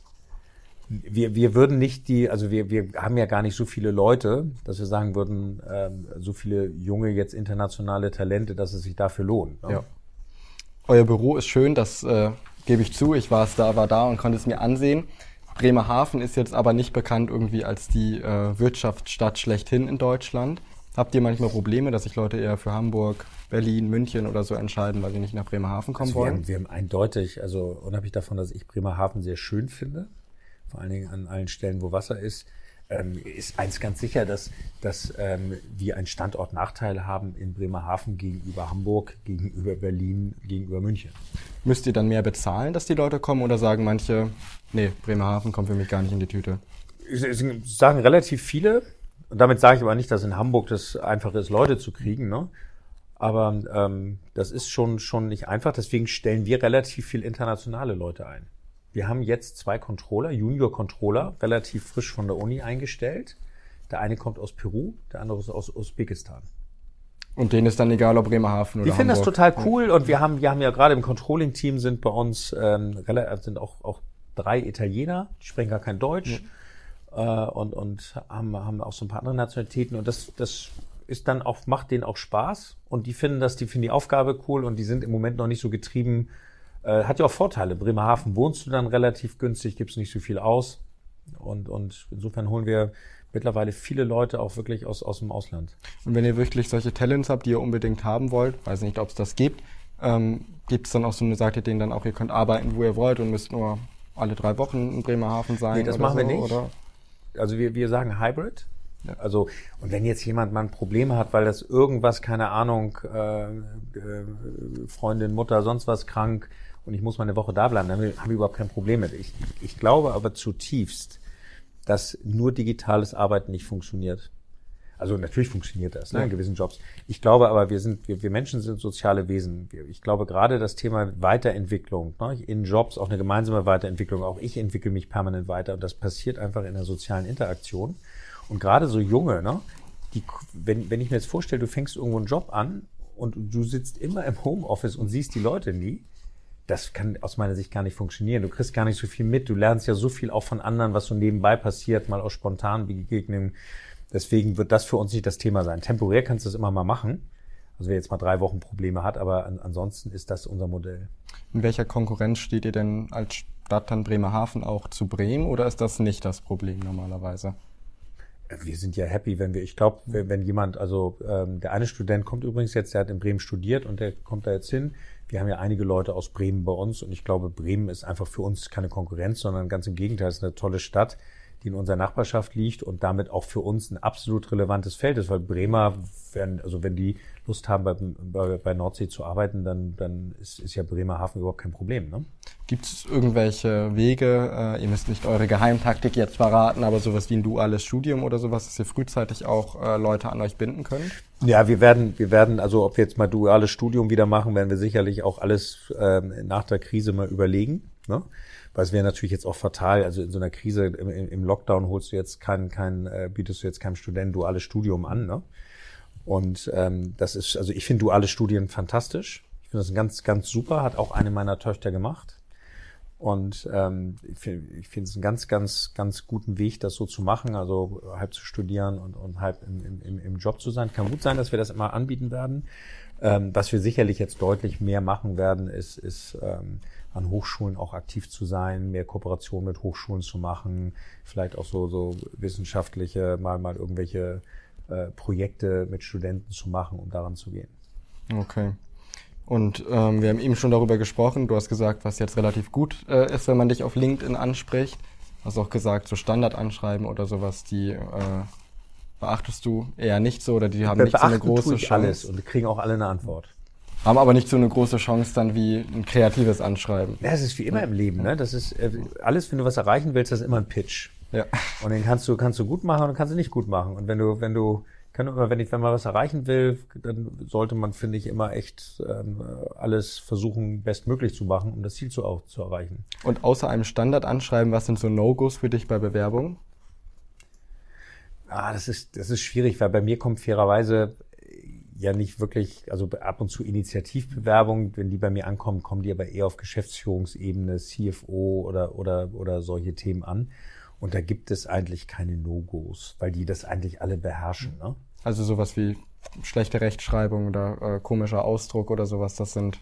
wir, wir würden nicht die, also wir, wir haben ja gar nicht so viele Leute, dass wir sagen würden, ähm, so viele junge, jetzt internationale Talente, dass es sich dafür lohnt. Ne? Ja. Euer Büro ist schön, das äh, gebe ich zu. Ich war es da, war da und konnte es mir ansehen. Bremerhaven ist jetzt aber nicht bekannt irgendwie als die äh, Wirtschaftsstadt schlechthin in Deutschland. Habt ihr manchmal Probleme, dass sich Leute eher für Hamburg, Berlin, München oder so entscheiden, weil sie nicht nach Bremerhaven kommen Also wir, wollen? haben, wir haben eindeutig, also unabhängig davon, dass ich Bremerhaven sehr schön finde, vor allen Dingen an allen Stellen, wo Wasser ist, ähm, ist eins ganz sicher, dass, dass ähm, wir einen Standortnachteil haben in Bremerhaven gegenüber Hamburg, gegenüber Berlin, gegenüber München. Müsst ihr dann mehr bezahlen, dass die Leute kommen oder sagen manche, nee, Bremerhaven kommt für mich gar nicht in die Tüte? Sagen relativ viele, und damit sage ich aber nicht, dass in Hamburg das einfach ist, Leute zu kriegen, ne? Aber ähm, das ist schon, schon nicht einfach. Deswegen stellen wir relativ viel internationale Leute ein. Wir haben jetzt zwei Controller, Junior-Controller, relativ frisch von der Uni eingestellt. Der eine kommt aus Peru, der andere ist aus Usbekistan. Und denen ist dann egal, ob Bremerhaven oder Die finden das Hamburg. total cool und wir haben, wir haben ja gerade im Controlling-Team sind bei uns ähm, sind auch, auch drei Italiener, die sprechen gar kein Deutsch äh, und, und haben, haben auch so ein paar andere Nationalitäten und das, das ist dann auch, macht denen auch Spaß und die finden das, die finden die Aufgabe cool und die sind im Moment noch nicht so getrieben. Äh, hat ja auch Vorteile. Bremerhaven wohnst du dann relativ günstig, gibst nicht so viel aus und, und insofern holen wir mittlerweile viele Leute auch wirklich aus, aus dem Ausland. Und wenn ihr wirklich solche Talents habt, die ihr unbedingt haben wollt, weiß nicht, ob es das gibt, ähm, gibt es dann auch so eine, sagt ihr denen dann auch, ihr könnt arbeiten, wo ihr wollt und müsst nur alle drei Wochen in Bremerhaven sein? Nee, das machen wir so, nicht. Oder? also wir, wir sagen Hybrid. Also, und wenn jetzt jemand mal ein Problem hat, weil das irgendwas, keine Ahnung, äh, äh, Freundin, Mutter, sonst was krank und ich muss mal eine Woche da bleiben, dann haben wir überhaupt kein Problem mit. Ich, ich glaube aber zutiefst, dass nur digitales Arbeiten nicht funktioniert. Also natürlich funktioniert das ne, in gewissen Jobs. Ich glaube aber, wir sind, wir, wir Menschen sind soziale Wesen. Ich glaube gerade das Thema Weiterentwicklung ne, in Jobs, auch eine gemeinsame Weiterentwicklung. Auch ich entwickle mich permanent weiter und das passiert einfach in der sozialen Interaktion. Und gerade so junge, ne, die, wenn, wenn ich mir jetzt vorstelle, du fängst irgendwo einen Job an und du sitzt immer im Homeoffice und siehst die Leute nie, das kann aus meiner Sicht gar nicht funktionieren. Du kriegst gar nicht so viel mit. Du lernst ja so viel auch von anderen, was so nebenbei passiert, mal aus spontanen Begegnungen. Deswegen wird das für uns nicht das Thema sein. Temporär kannst du das immer mal machen. Also wer jetzt mal drei Wochen Probleme hat, aber an, ansonsten ist das unser Modell. In welcher Konkurrenz steht ihr denn als Stadt dann Bremerhaven auch zu Bremen oder ist das nicht das Problem normalerweise? Wir sind ja happy, wenn wir, ich glaube, wenn, wenn jemand, also ähm, der eine Student kommt übrigens jetzt, der hat in Bremen studiert und der kommt da jetzt hin. Wir haben ja einige Leute aus Bremen bei uns und ich glaube, Bremen ist einfach für uns keine Konkurrenz, sondern ganz im Gegenteil, es ist eine tolle Stadt, die in unserer Nachbarschaft liegt und damit auch für uns ein absolut relevantes Feld ist, weil Bremer, werden, also wenn die Lust haben, bei, bei, bei Nordsee zu arbeiten, dann, dann ist, ist ja Bremerhaven überhaupt kein Problem. Ne? Gibt es irgendwelche Wege, äh, ihr müsst nicht eure Geheimtaktik jetzt verraten, aber sowas wie ein duales Studium oder sowas, dass ihr frühzeitig auch äh, Leute an euch binden könnt? Ja, wir werden, wir werden, also ob wir jetzt mal duales Studium wieder machen, werden wir sicherlich auch alles ähm, nach der Krise mal überlegen. Ne? Weil es wäre natürlich jetzt auch fatal, also in so einer Krise im, im Lockdown holst du jetzt kein, kein, äh, bietest du jetzt keinem Studenten duales Studium an. Ne? Und ähm, das ist, also ich finde duale Studien fantastisch. Ich finde das ganz, ganz super, hat auch eine meiner Töchter gemacht. Und ähm, ich finde ich finde es einen ganz, ganz, ganz guten Weg, das so zu machen, also halb zu studieren und, und halb im, im, im Job zu sein. Kann gut sein, dass wir das immer anbieten werden. Ähm, was wir sicherlich jetzt deutlich mehr machen werden, ist, ist ähm, an Hochschulen auch aktiv zu sein, mehr Kooperation mit Hochschulen zu machen, vielleicht auch so, so wissenschaftliche, mal, mal irgendwelche äh, Projekte mit Studenten zu machen, um daran zu gehen. Okay. Und ähm, wir haben eben schon darüber gesprochen. Du hast gesagt, was jetzt relativ gut äh, ist, wenn man dich auf LinkedIn anspricht. Du hast auch gesagt, so Standardanschreiben oder sowas, die äh, beachtest du eher nicht so oder die haben nicht so eine große tue ich Chance. alles und kriegen auch alle eine Antwort. Haben aber nicht so eine große Chance dann wie ein kreatives Anschreiben. Ja, es ist wie immer im Leben, ne? Das ist äh, alles, wenn du was erreichen willst, das ist immer ein Pitch. Ja. Und den kannst du kannst du gut machen und kannst du nicht gut machen. Und wenn du wenn du kann immer, wenn ich wenn man was erreichen will, dann sollte man finde ich immer echt ähm, alles versuchen bestmöglich zu machen, um das Ziel zu auch zu erreichen. Und außer einem Standardanschreiben, was sind so No-Gos für dich bei Bewerbungen? Ah, das ist das ist schwierig, weil bei mir kommt fairerweise ja nicht wirklich, also ab und zu Initiativbewerbungen, wenn die bei mir ankommen, kommen die aber eher auf Geschäftsführungsebene, CFO oder oder oder solche Themen an. Und da gibt es eigentlich keine No-Gos, weil die das eigentlich alle beherrschen. Ne? Also sowas wie schlechte Rechtschreibung oder äh, komischer Ausdruck oder sowas, das sind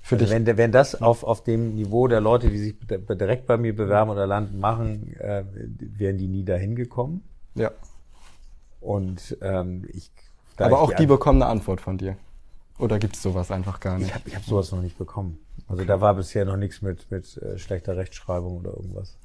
Für Also dich. wenn, wenn das auf, auf dem Niveau der Leute, die sich direkt bei mir bewerben oder landen, machen, äh, wären die nie dahin gekommen. Ja. Und ähm, ich, da Aber auch die bekommen eine Antwort von dir. Oder gibt's sowas einfach gar nicht? Ich habe ich hab sowas noch nicht bekommen. Also da war bisher noch nichts mit, mit äh, schlechter Rechtschreibung oder irgendwas.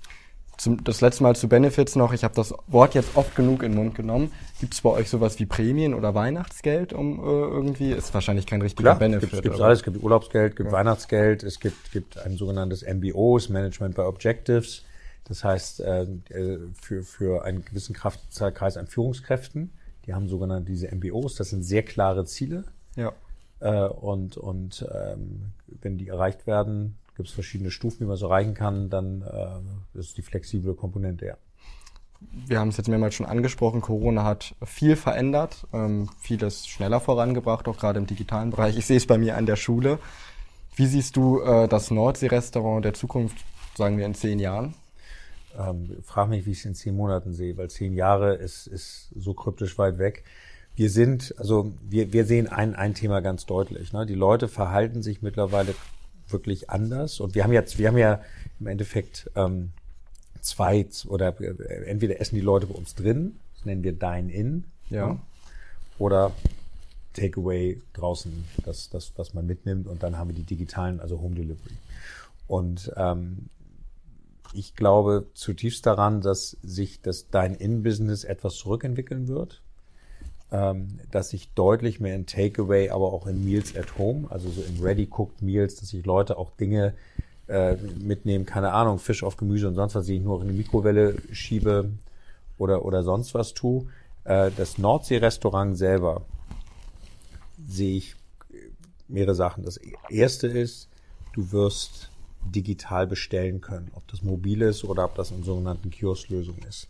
Zum, das letzte Mal zu Benefits noch. Ich habe das Wort jetzt oft genug in den Mund genommen. Gibt's bei euch sowas wie Prämien oder Weihnachtsgeld, um äh, irgendwie? Ist wahrscheinlich kein richtiger Benefit. gibt gibt's aber- alles. Es gibt Urlaubsgeld, gibt Weihnachtsgeld, es gibt, gibt ein sogenanntes MBO, das Management by Objectives. Das heißt, äh, für, für einen gewissen Kraftzahlkreis an Führungskräften, die haben sogenannte diese MBOs, das sind sehr klare Ziele. Ja. Äh, und und ähm, wenn die erreicht werden, gibt es verschiedene Stufen, wie man so erreichen kann, dann äh, ist die flexible Komponente, ja. Wir haben es jetzt mehrmals schon angesprochen, Corona hat viel verändert, ähm, vieles schneller vorangebracht, auch gerade im digitalen Bereich. Ich sehe es bei mir an der Schule. Wie siehst du äh, das Nordsee-Restaurant der Zukunft, sagen wir in zehn Jahren? Ähm, frag mich, wie ich es in zehn Monaten sehe, weil zehn Jahre ist, ist so kryptisch weit weg. Wir sind, also wir, wir sehen ein, ein Thema ganz deutlich. Ne? Die Leute verhalten sich mittlerweile wirklich anders. Und wir haben jetzt, wir haben ja im Endeffekt ähm, zwei oder äh, entweder essen die Leute bei uns drin, das nennen wir Dine-In, Ja. ne? oder Takeaway draußen, das, das, was man mitnimmt. Und dann haben wir die digitalen, also Home Delivery. Und ähm, ich glaube zutiefst daran, dass sich das Dine-In-Business etwas zurückentwickeln wird, dass sich deutlich mehr in Takeaway, aber auch in Meals at Home, also so in Ready-Cooked Meals, dass sich Leute auch Dinge äh, mitnehmen, keine Ahnung, Fisch auf Gemüse und sonst was, die ich nur in die Mikrowelle schiebe oder, oder sonst was tue. Äh, das Nordsee-Restaurant selber sehe ich mehrere Sachen. Das erste ist, du wirst digital bestellen können, ob das mobil ist oder ob das in sogenannten Kiosklösungen ist.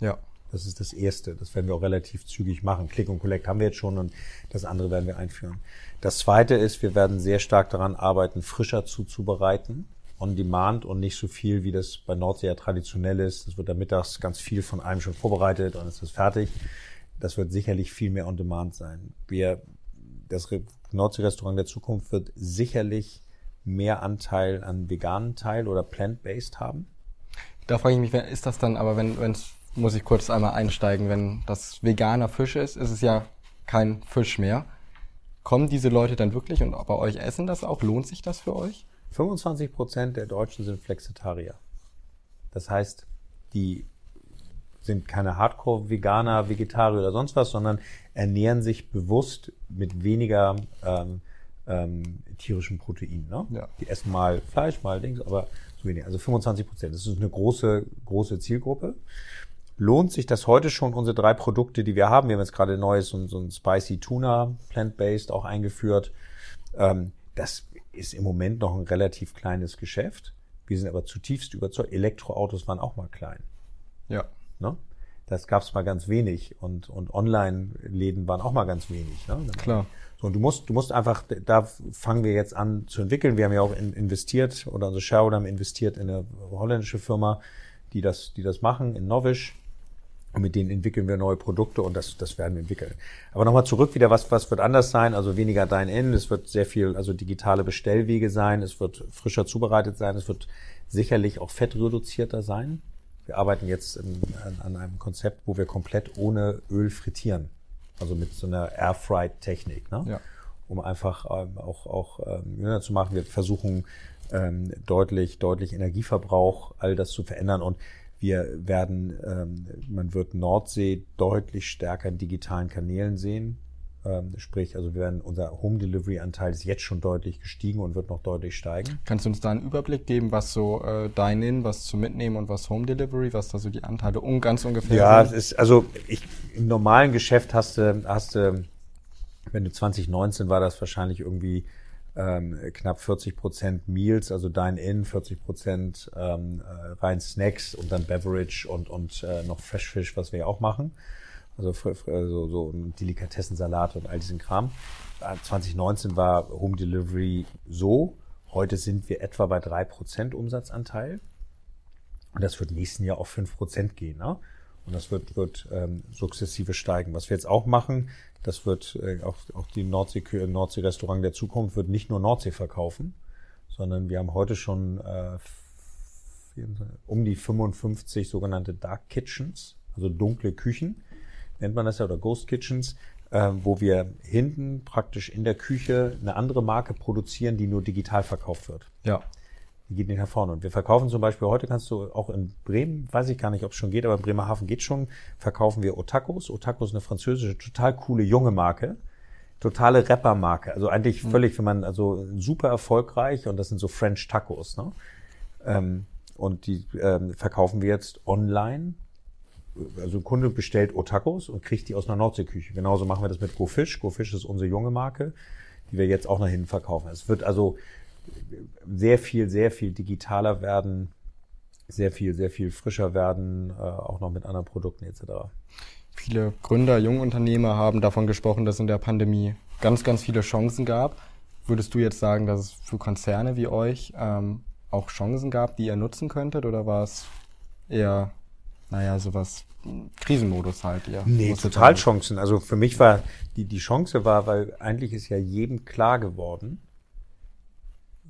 Ja. Das ist das Erste. Das werden wir auch relativ zügig machen. Click und Collect haben wir jetzt schon und das andere werden wir einführen. Das Zweite ist, wir werden sehr stark daran arbeiten, frischer zuzubereiten, on demand und nicht so viel, wie das bei Nordsee ja traditionell ist. Es wird da mittags ganz viel von einem schon vorbereitet und es ist fertig. Das wird sicherlich viel mehr on demand sein. Wir, das Re- Nordsee-Restaurant der Zukunft wird sicherlich mehr Anteil an veganen Teil oder plant-based haben. Da frage ich mich, ist das dann, aber wenn, wenn's, muss ich kurz einmal einsteigen, wenn das veganer Fisch ist, ist es ja kein Fisch mehr. Kommen diese Leute dann wirklich und bei euch essen das auch? Lohnt sich das für euch? 25 Prozent der Deutschen sind Flexitarier. Das heißt, die sind keine Hardcore-Veganer, Vegetarier oder sonst was, sondern ernähren sich bewusst mit weniger ähm, ähm, tierischem Protein. Ne? Ja. Die essen mal Fleisch, mal Dings, aber so wenig. Also 25 Prozent. Das ist eine große, große Zielgruppe. Lohnt sich das heute schon, unsere drei Produkte, die wir haben? Wir haben jetzt gerade neues, so, so ein Spicy Tuna, plant-based, auch eingeführt. Ähm, das ist im Moment noch ein relativ kleines Geschäft. Wir sind aber zutiefst überzeugt. Elektroautos waren auch mal klein. Ja. Ne? Das gab es mal ganz wenig und, und Online-Läden waren auch mal ganz wenig. Ne? Klar. So, und du musst, du musst einfach, da fangen wir jetzt an zu entwickeln. Wir haben ja auch in, investiert oder unsere Shareholder haben investiert in eine holländische Firma, die das, die das machen, in Novish. Und mit denen entwickeln wir neue Produkte und das, das werden wir entwickeln. Aber nochmal zurück wieder, was, was wird anders sein? Also weniger Dine-In, es wird sehr viel, also digitale Bestellwege sein, es wird frischer zubereitet sein, es wird sicherlich auch fettreduzierter sein. Wir arbeiten jetzt in, an, an einem Konzept, wo wir komplett ohne Öl frittieren. Also mit so einer Airfry-Technik, ne? Ja. um einfach ähm, auch, auch ähm, jünger zu machen. Wir versuchen ähm, deutlich, deutlich Energieverbrauch, all das zu verändern und wir werden, ähm, man wird Nordsee deutlich stärker in digitalen Kanälen sehen. Ähm, sprich, also wir werden, unser Home Delivery Anteil ist jetzt schon deutlich gestiegen und wird noch deutlich steigen. Kannst du uns da einen Überblick geben, was so äh, Dine-In, was zum Mitnehmen und was Home Delivery, was da so die Anteile un ganz ungefähr Ja, es sind? ist, also ich, im normalen Geschäft hast du, hast du, wenn du 2019 war das wahrscheinlich irgendwie ähm, knapp 40 Prozent Meals, also Dine-In, 40 Prozent ähm, äh, rein Snacks und dann Beverage und, und äh, noch Fresh Fish, was wir ja auch machen. Also fr- so, so ein Delikatessensalat und all diesen Kram. Äh, 2019 war Home Delivery so. Heute sind wir etwa bei drei Prozent Umsatzanteil. Und das wird nächsten Jahr auf fünf Prozent gehen. Ne? Und das wird, wird ähm, sukzessive steigen. Was wir jetzt auch machen, das wird äh, auch, auch die Nordsee, Nordsee-Restaurant der Zukunft wird nicht nur Nordsee verkaufen, sondern wir haben heute schon äh, um die 55 sogenannte Dark Kitchens, also dunkle Küchen, nennt man das ja, oder Ghost Kitchens, äh, wo wir hinten praktisch in der Küche eine andere Marke produzieren, die nur digital verkauft wird. Ja. Die geht nicht nach vorne. Und wir verkaufen zum Beispiel, heute kannst du auch in Bremen, weiß ich gar nicht, ob es schon geht, aber in Bremerhaven geht schon, verkaufen wir Otakos. Otakos ist eine französische, total coole junge Marke. Totale Rapper-Marke. Also eigentlich mhm. völlig, wenn man, also super erfolgreich und das sind so French Tacos. Ne? Ähm, und die ähm, verkaufen wir jetzt online. Also ein Kunde bestellt Otakos und kriegt die aus einer Nordseeküche. Genauso machen wir das mit GoFish. GoFish ist unsere junge Marke, die wir jetzt auch nach hinten verkaufen. Es wird also sehr viel, sehr viel digitaler werden, sehr viel, sehr viel frischer werden, äh, auch noch mit anderen Produkten etc. Viele Gründer, Jungunternehmer haben davon gesprochen, dass in der Pandemie ganz, ganz viele Chancen gab. Würdest du jetzt sagen, dass es für Konzerne wie euch ähm, auch Chancen gab, die ihr nutzen könntet? Oder war es eher, naja, sowas Krisenmodus halt, ja. Nee, total Chancen. Also für mich war die, die Chance war, weil eigentlich ist ja jedem klar geworden,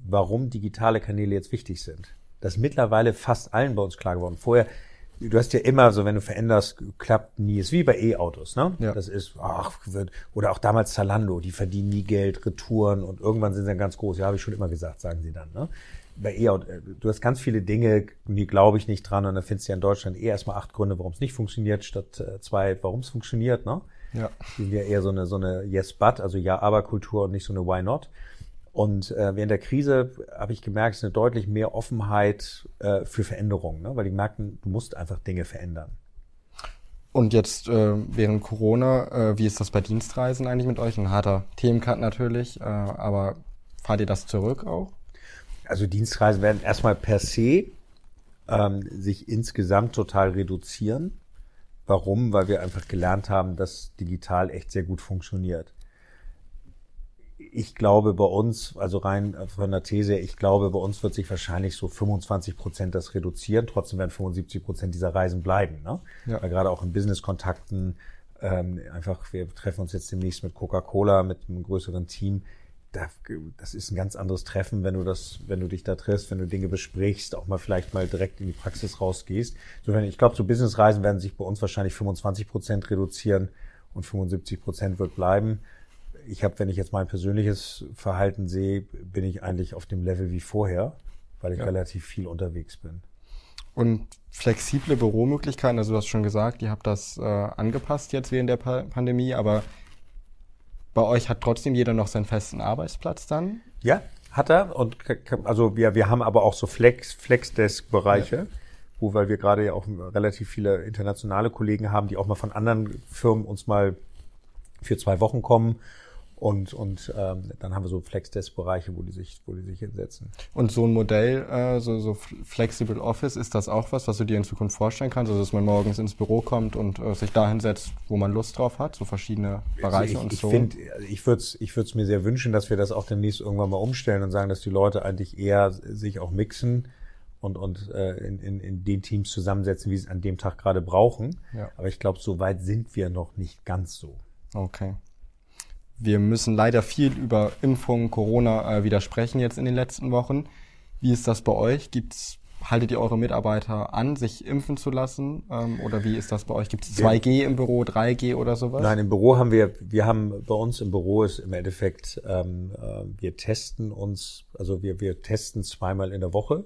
warum digitale Kanäle jetzt wichtig sind. Das ist mittlerweile fast allen bei uns klar geworden. Vorher, du hast ja immer so, wenn du veränderst, klappt nie. Ist wie bei E-Autos, ne? Ja. Das ist, ach, wird, oder auch damals Zalando, die verdienen nie Geld, Retouren und irgendwann sind sie dann ganz groß. Ja, habe ich schon immer gesagt, sagen sie dann, ne? Bei E-Auto, du hast ganz viele Dinge, die glaube ich nicht dran und dann findest du ja in Deutschland eher erstmal acht Gründe, warum es nicht funktioniert, statt äh, zwei, warum es funktioniert, ne? Ja. Die sind ja eher so eine, so eine Yes-But, also Ja-Aber-Kultur und nicht so eine Why-Not. Und äh, während der Krise habe ich gemerkt, es ist eine deutlich mehr Offenheit äh, für Veränderungen, ne? weil die merken, du musst einfach Dinge verändern. Und jetzt äh, während Corona, äh, wie ist das bei Dienstreisen eigentlich mit euch? Ein harter Themencut natürlich, äh, aber fahrt ihr das zurück auch? Also Dienstreisen werden erstmal per se ähm, sich insgesamt total reduzieren. Warum? Weil wir einfach gelernt haben, dass digital echt sehr gut funktioniert ich glaube bei uns, also rein von der These, ich glaube bei uns wird sich wahrscheinlich so 25 Prozent das reduzieren. Trotzdem werden 75 Prozent dieser Reisen bleiben. Ne? Ja. Weil gerade auch in Business-Kontakten ähm, einfach, wir treffen uns jetzt demnächst mit Coca-Cola, mit einem größeren Team. Da, das ist ein ganz anderes Treffen, wenn du das, wenn du dich da triffst, wenn du Dinge besprichst, auch mal vielleicht mal direkt in die Praxis rausgehst. Insofern, ich glaube, so Businessreisen werden sich bei uns wahrscheinlich 25 Prozent reduzieren und 75 Prozent wird bleiben ich habe, wenn ich jetzt mein persönliches Verhalten sehe, bin ich eigentlich auf dem Level wie vorher, weil ich ja. relativ viel unterwegs bin. Und flexible Büromöglichkeiten, also du hast schon gesagt, ihr habt das äh, angepasst jetzt während der pa Pandemie, aber bei euch hat trotzdem jeder noch seinen festen Arbeitsplatz dann? Ja, hat er. Und also wir, wir haben aber auch so Flex, Flexdesk-Bereiche, ja. wo, weil wir gerade ja auch relativ viele internationale Kollegen haben, die auch mal von anderen Firmen uns mal für zwei Wochen kommen und, und ähm, dann haben wir so Flex-Desk-Bereiche, wo die sich, wo die sich hinsetzen. Und so ein Modell, äh, so, so Flexible Office, ist das auch was, was du dir in Zukunft vorstellen kannst? Also dass man morgens ins Büro kommt und äh, sich da hinsetzt, wo man Lust drauf hat, so verschiedene Bereiche also ich, und ich so. Find, ich würde es ich würd's mir sehr wünschen, dass wir das auch demnächst irgendwann mal umstellen und sagen, dass die Leute eigentlich eher sich auch mixen und, und äh, in, in, in den Teams zusammensetzen, wie sie es an dem Tag gerade brauchen. Ja. Aber ich glaube, so weit sind wir noch nicht ganz so. Okay. Wir müssen leider viel über Impfungen, Corona äh, widersprechen jetzt in den letzten Wochen. Wie ist das bei euch? Gibt's, haltet ihr eure Mitarbeiter an, sich impfen zu lassen? Ähm, oder wie ist das bei euch? Gibt es 2G im Büro, 3G oder sowas? Nein, im Büro haben wir, wir haben bei uns im Büro ist im Endeffekt, ähm, äh, wir testen uns, also wir, wir testen zweimal in der Woche.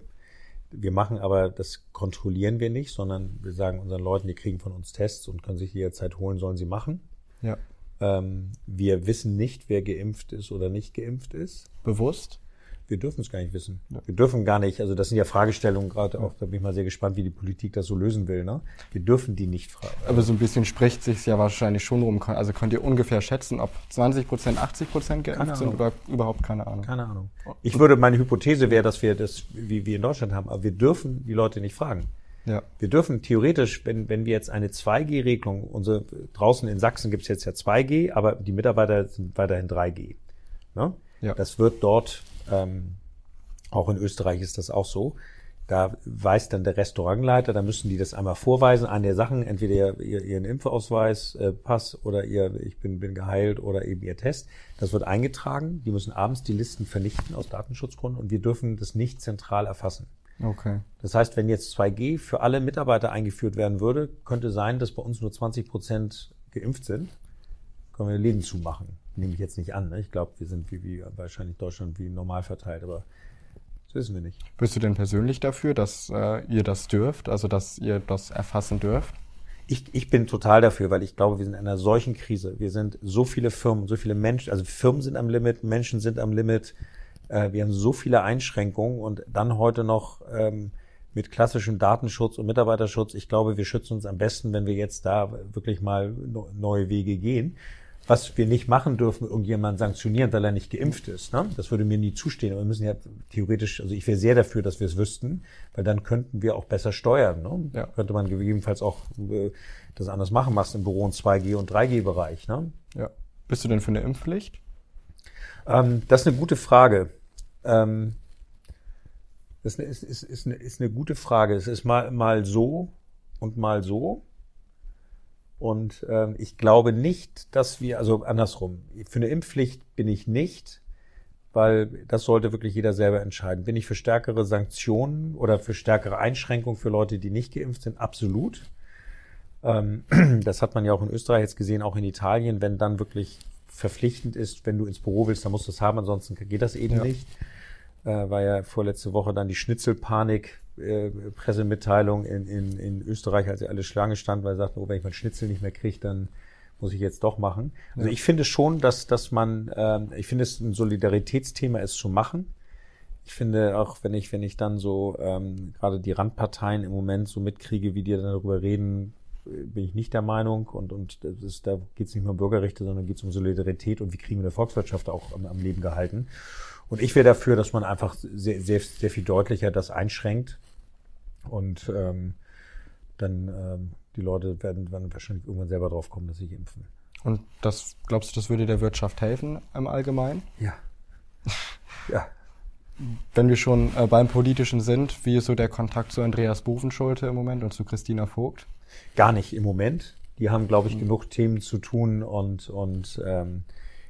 Wir machen aber, das kontrollieren wir nicht, sondern wir sagen unseren Leuten, die kriegen von uns Tests und können sich jederzeit holen, sollen sie machen. Ja. Ähm, wir wissen nicht, wer geimpft ist oder nicht geimpft ist. Bewusst? Wir dürfen es gar nicht wissen. Ja. Wir dürfen gar nicht, also das sind ja Fragestellungen gerade auch, da bin ich mal sehr gespannt, wie die Politik das so lösen will. Ne? Wir dürfen die nicht fragen. Aber so ein bisschen spricht sich ja wahrscheinlich schon rum. Also könnt ihr ungefähr schätzen, ob 20 Prozent, 80 Prozent geimpft sind oder überhaupt keine Ahnung? Keine Ahnung. Ich würde, meine Hypothese wäre, dass wir das, wie wir in Deutschland haben, aber wir dürfen die Leute nicht fragen. Ja. Wir dürfen theoretisch, wenn, wenn wir jetzt eine 2G-Regelung, unsere draußen in Sachsen gibt es jetzt ja 2G, aber die Mitarbeiter sind weiterhin 3G. Ne? Ja. Das wird dort, ähm, auch in Österreich ist das auch so. Da weiß dann der Restaurantleiter, da müssen die das einmal vorweisen, an der Sachen, entweder ihr, ihren Impfausweis, äh, Pass oder ihr, ich bin, bin geheilt oder eben ihr Test. Das wird eingetragen. Die müssen abends die Listen vernichten aus Datenschutzgründen und wir dürfen das nicht zentral erfassen. Okay. Das heißt, wenn jetzt 2G für alle Mitarbeiter eingeführt werden würde, könnte sein, dass bei uns nur 20 Prozent geimpft sind. Können wir Läden zumachen. Nehme ich jetzt nicht an. Ne? Ich glaube, wir sind wie, wie wahrscheinlich Deutschland wie normal verteilt, aber das wissen wir nicht. Bist du denn persönlich dafür, dass äh, ihr das dürft, also dass ihr das erfassen dürft? Ich, ich bin total dafür, weil ich glaube, wir sind in einer solchen Krise. Wir sind so viele Firmen, so viele Menschen, also Firmen sind am Limit, Menschen sind am Limit. Äh, wir haben so viele Einschränkungen und dann heute noch ähm, mit klassischem Datenschutz und Mitarbeiterschutz. Ich glaube, wir schützen uns am besten, wenn wir jetzt da wirklich mal neue Wege gehen. Was wir nicht machen dürfen, irgendjemanden sanktionieren, weil er nicht geimpft ist. Ne? Das würde mir nie zustehen. Aber wir müssen ja theoretisch, also ich wäre sehr dafür, dass wir es wüssten, weil dann könnten wir auch besser steuern. Ne? Ja. Könnte man gegebenenfalls auch äh, das anders machen, machst im Büro im 2G- und 3G-Bereich. Ne? Ja. Bist du denn für eine Impfpflicht? Ähm, das ist eine gute Frage. Ähm, das ist, ist, ist, eine, ist eine gute Frage. Es ist mal, mal so und mal so. Und ähm, ich glaube nicht, dass wir, also andersrum, für eine Impfpflicht bin ich nicht, weil das sollte wirklich jeder selber entscheiden. Bin ich für stärkere Sanktionen oder für stärkere Einschränkungen für Leute, die nicht geimpft sind? Absolut. Ähm, das hat man ja auch in Österreich jetzt gesehen, auch in Italien, wenn dann wirklich verpflichtend ist, wenn du ins Büro willst, dann musst du es haben, ansonsten geht das eben ja. nicht. Äh, war ja vorletzte Woche dann die Schnitzelpanik äh, Pressemitteilung in, in, in Österreich, als sie alle Schlange standen, weil sie sagten, oh, wenn ich meinen Schnitzel nicht mehr kriege, dann muss ich jetzt doch machen. Also ja. ich finde schon, dass, dass man, ähm, ich finde es ein Solidaritätsthema ist zu machen. Ich finde auch, wenn ich, wenn ich dann so ähm, gerade die Randparteien im Moment so mitkriege, wie die dann darüber reden, bin ich nicht der Meinung. Und, und das ist, da geht es nicht mehr um Bürgerrechte, sondern geht es um Solidarität und wie kriegen wir eine Volkswirtschaft auch am, am Leben gehalten. Und ich wäre dafür, dass man einfach sehr, sehr, sehr viel deutlicher das einschränkt. Und ähm, dann ähm, die Leute werden dann wahrscheinlich irgendwann selber drauf kommen, dass sie sich impfen. Und das glaubst du, das würde der Wirtschaft helfen im Allgemeinen? Ja. ja. Wenn wir schon äh, beim Politischen sind, wie ist so der Kontakt zu Andreas Bovenschulte im Moment und zu Christina Vogt? Gar nicht im Moment. Die haben, glaube ich, mhm. genug Themen zu tun und, und ähm,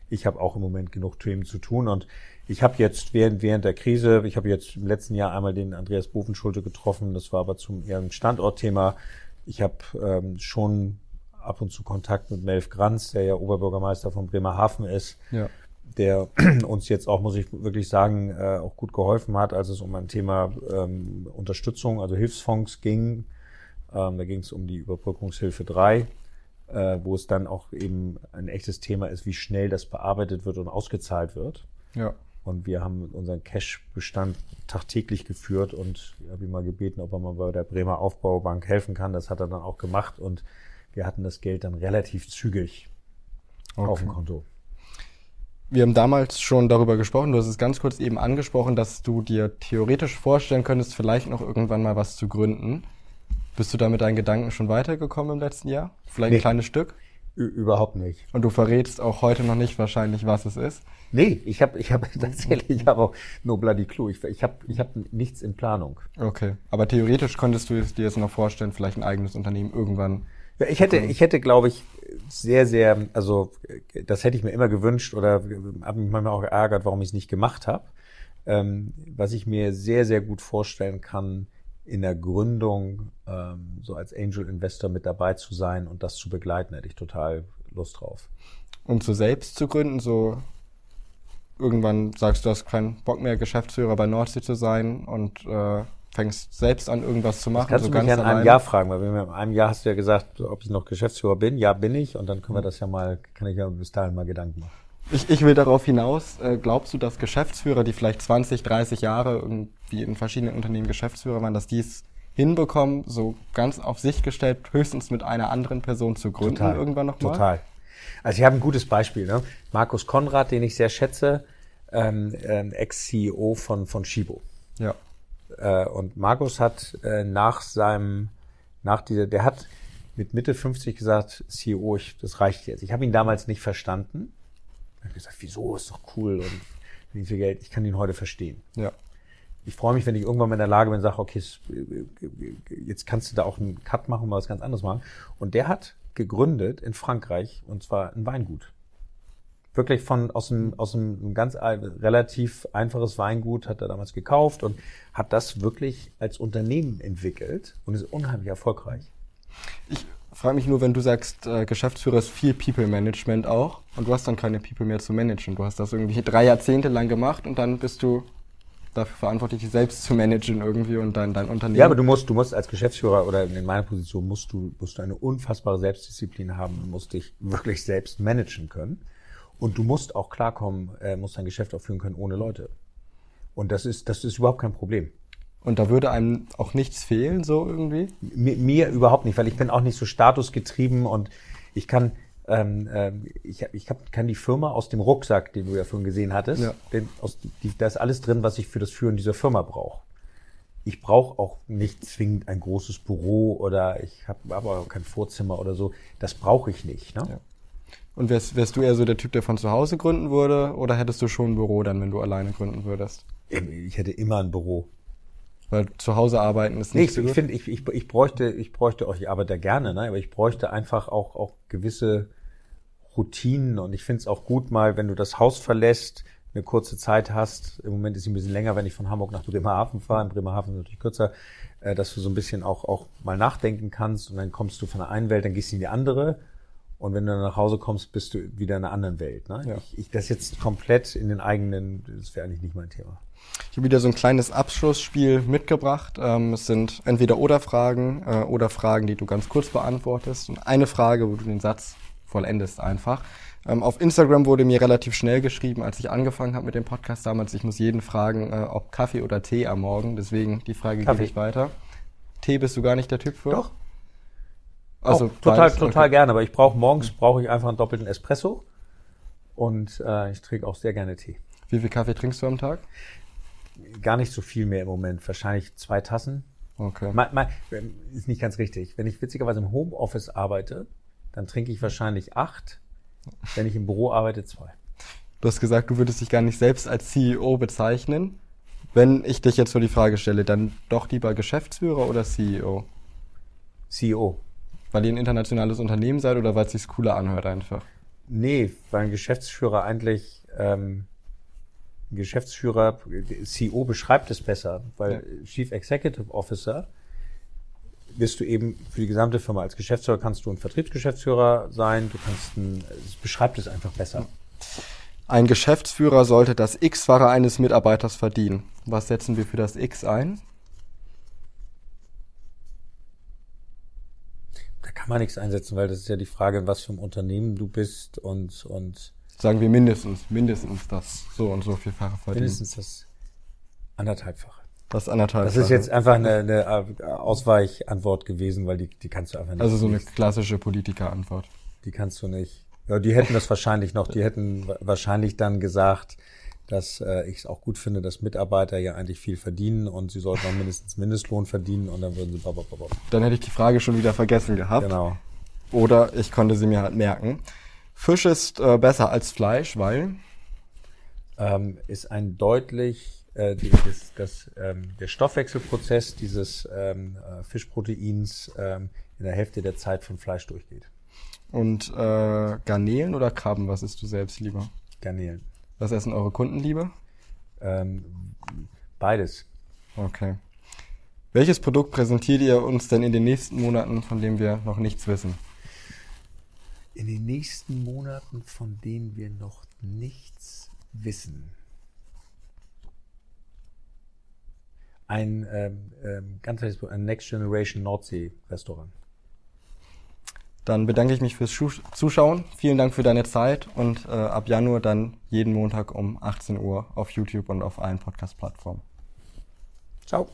ich habe auch im Moment genug Themen zu tun. Und ich habe jetzt während, während der Krise, ich habe jetzt im letzten Jahr einmal den Andreas Bovenschulte getroffen, das war aber zum eher ein Standortthema. Ich habe ähm, schon ab und zu Kontakt mit Melf Granz, der ja Oberbürgermeister von Bremerhaven ist, ja. der uns jetzt auch, muss ich wirklich sagen, äh, auch gut geholfen hat, als es um ein Thema ähm, Unterstützung, also Hilfsfonds ging. Ähm, da ging es um die Überbrückungshilfe 3, äh, wo es dann auch eben ein echtes Thema ist, wie schnell das bearbeitet wird und ausgezahlt wird. Ja. Und wir haben unseren Cash-Bestand tagtäglich geführt und ich habe ihn mal gebeten, ob er mal bei der Bremer Aufbaubank helfen kann. Das hat er dann auch gemacht und wir hatten das Geld dann relativ zügig okay. auf dem Konto. Wir haben damals schon darüber gesprochen, du hast es ganz kurz eben angesprochen, dass du dir theoretisch vorstellen könntest, vielleicht noch irgendwann mal was zu gründen. Bist du da mit deinen Gedanken schon weitergekommen im letzten Jahr? Vielleicht nee. ein kleines Stück? Überhaupt nicht. Und du verrätst auch heute noch nicht wahrscheinlich, was es ist? Nee, ich habe ich hab tatsächlich, ich habe auch no bloody clue. Ich, ich habe ich hab nichts in Planung. Okay, aber theoretisch könntest du dir jetzt noch vorstellen, vielleicht ein eigenes Unternehmen irgendwann. Ja, ich hätte, ich hätte, glaube ich, sehr, sehr, also das hätte ich mir immer gewünscht oder habe mich manchmal auch geärgert, warum ich es nicht gemacht habe. Ähm, was ich mir sehr, sehr gut vorstellen kann, in der Gründung ähm, so als Angel Investor mit dabei zu sein und das zu begleiten, hätte ich total Lust drauf. Und so selbst zu gründen, so irgendwann sagst du, hast keinen Bock mehr, Geschäftsführer bei Nordsee zu sein und äh, fängst selbst an, irgendwas zu machen. Das kannst so du mich ja in einem Jahr fragen, weil in einem Jahr hast du ja gesagt, ob ich noch Geschäftsführer bin. Ja, bin ich. Und dann können wir das ja mal, kann ich ja bis dahin mal Gedanken machen. Ich, ich will darauf hinaus, äh, glaubst du, dass Geschäftsführer, die vielleicht 20, 30 Jahre irgendwie in verschiedenen Unternehmen Geschäftsführer waren, dass die es hinbekommen, so ganz auf sich gestellt, höchstens mit einer anderen Person zu gründen Total. irgendwann nochmal? Total. Also ich habe ein gutes Beispiel. Ne? Markus Konrad, den ich sehr schätze, ähm, ähm, Ex-CEO von, von Shibo. Ja. Äh, und Markus hat äh, nach seinem, nach dieser, der hat mit Mitte 50 gesagt, CEO, ich, das reicht jetzt. Ich habe ihn damals nicht verstanden. Ich habe gesagt, wieso, ist doch cool und nicht viel Geld. Ich kann ihn heute verstehen. Ja. ich freue mich, wenn ich irgendwann mal in der Lage bin und sage, okay, jetzt kannst du da auch einen Cut machen und mal was ganz anderes machen. Und der hat gegründet in Frankreich und zwar ein Weingut. Wirklich von aus einem, aus einem ganz relativ einfaches Weingut hat er damals gekauft und hat das wirklich als Unternehmen entwickelt und ist unheimlich erfolgreich. Ich frage mich nur, wenn du sagst, äh, Geschäftsführer ist viel People Management auch und du hast dann keine People mehr zu managen. Du hast das irgendwie drei Jahrzehnte lang gemacht und dann bist du dafür verantwortlich, dich selbst zu managen irgendwie und dann dein Unternehmen. Ja, aber du musst, du musst als Geschäftsführer oder in meiner Position musst du, musst du eine unfassbare Selbstdisziplin haben und musst dich wirklich selbst managen können. Und du musst auch klarkommen, äh, musst dein Geschäft auch führen können ohne Leute. Und das ist, das ist überhaupt kein Problem. Und da würde einem auch nichts fehlen, so irgendwie? Mir, mir überhaupt nicht, weil ich bin auch nicht so statusgetrieben und ich kann, ähm, ähm, ich, ich hab, kann die Firma aus dem Rucksack, den du ja vorhin gesehen hattest, ja. den, aus, die, da ist alles drin, was ich für das Führen dieser Firma brauche. Ich brauche auch nicht zwingend ein großes Büro oder ich habe aber kein Vorzimmer oder so. Das brauche ich nicht. Ne? Ja. Und wärst, wärst du eher so der Typ, der von zu Hause gründen würde, oder hättest du schon ein Büro dann, wenn du alleine gründen würdest? Ich hätte immer ein Büro. Weil zu Hause arbeiten ist nicht nee, so ich, finde, ich, ich, ich bräuchte, ich bräuchte auch, ich arbeite gerne, ne? aber ich bräuchte einfach auch, auch gewisse Routinen und ich finde es auch gut mal, wenn du das Haus verlässt, eine kurze Zeit hast, im Moment ist sie ein bisschen länger, wenn ich von Hamburg nach Bremerhaven fahre, in Bremerhaven ist natürlich kürzer, äh, dass du so ein bisschen auch, auch mal nachdenken kannst und dann kommst du von der einen Welt, dann gehst du in die andere und wenn du dann nach Hause kommst, bist du wieder in einer anderen Welt. Ne? Ja. Ich, ich, das jetzt komplett in den eigenen, das wäre eigentlich nicht mein Thema. Ich habe wieder so ein kleines Abschlussspiel mitgebracht. Ähm, es sind entweder oder Fragen äh, oder Fragen, die du ganz kurz beantwortest. Und eine Frage, wo du den Satz vollendest einfach. Ähm, auf Instagram wurde mir relativ schnell geschrieben, als ich angefangen habe mit dem Podcast damals. Ich muss jeden fragen, äh, ob Kaffee oder Tee am Morgen. Deswegen die Frage Kaffee. gebe ich weiter. Tee bist du gar nicht der Typ für? Doch. Also Auch, total, beides, total okay. gerne. Aber ich brauche morgens brauche ich einfach einen doppelten Espresso und äh, ich trinke auch sehr gerne Tee. Wie viel Kaffee trinkst du am Tag? Gar nicht so viel mehr im Moment. Wahrscheinlich zwei Tassen. Okay. Mal, mal, ist nicht ganz richtig. Wenn ich witzigerweise im Homeoffice arbeite, dann trinke ich wahrscheinlich acht. Wenn ich im Büro arbeite, zwei. Du hast gesagt, du würdest dich gar nicht selbst als CEO bezeichnen. Wenn ich dich jetzt so die Frage stelle, dann doch lieber Geschäftsführer oder CEO? CEO. Weil ihr ein internationales Unternehmen seid oder weil es sich cooler anhört einfach? Nee, weil ein Geschäftsführer eigentlich ähm, Geschäftsführer, CEO beschreibt es besser, weil ja. Chief Executive Officer bist du eben für die gesamte Firma als Geschäftsführer kannst du ein Vertriebsgeschäftsführer sein, du kannst ein, es beschreibt es einfach besser. Ein Geschäftsführer sollte das X-Fache eines Mitarbeiters verdienen. Was setzen wir für das X ein? Da kann man nichts einsetzen, weil das ist ja die Frage, in was für ein Unternehmen du bist und, und Sagen wir mindestens, mindestens das so und so vielfache verdienen. Mindestens das anderthalbfache. Das anderthalb. Das ist jetzt einfach eine, eine Ausweichantwort gewesen, weil die, die kannst du einfach nicht. Also so eine klassische Politikerantwort. Die kannst du nicht. Ja, die hätten das wahrscheinlich noch. Die hätten wahrscheinlich dann gesagt, dass äh, ich es auch gut finde, dass Mitarbeiter ja eigentlich viel verdienen und sie sollten auch mindestens Mindestlohn verdienen und dann würden sie. Babababab. Dann hätte ich die Frage schon wieder vergessen gehabt. Genau. Oder ich konnte sie mir halt merken. Fisch ist äh, besser als Fleisch, weil ähm, ist ein deutlich äh, das, das, ähm, der Stoffwechselprozess dieses ähm, äh, Fischproteins ähm, in der Hälfte der Zeit von Fleisch durchgeht. Und äh, Garnelen oder Krabben, was isst du selbst lieber? Garnelen. Was essen eure Kunden lieber? Ähm, beides. Okay. Welches Produkt präsentiert ihr uns denn in den nächsten Monaten, von dem wir noch nichts wissen? In den nächsten Monaten, von denen wir noch nichts wissen. Ein ähm, ähm, ein Next Generation Nordsee Restaurant. Dann bedanke ich mich fürs Zuschauen. Vielen Dank für deine Zeit und äh, ab Januar dann jeden Montag um 18 Uhr auf YouTube und auf allen Podcast-Plattformen. Ciao.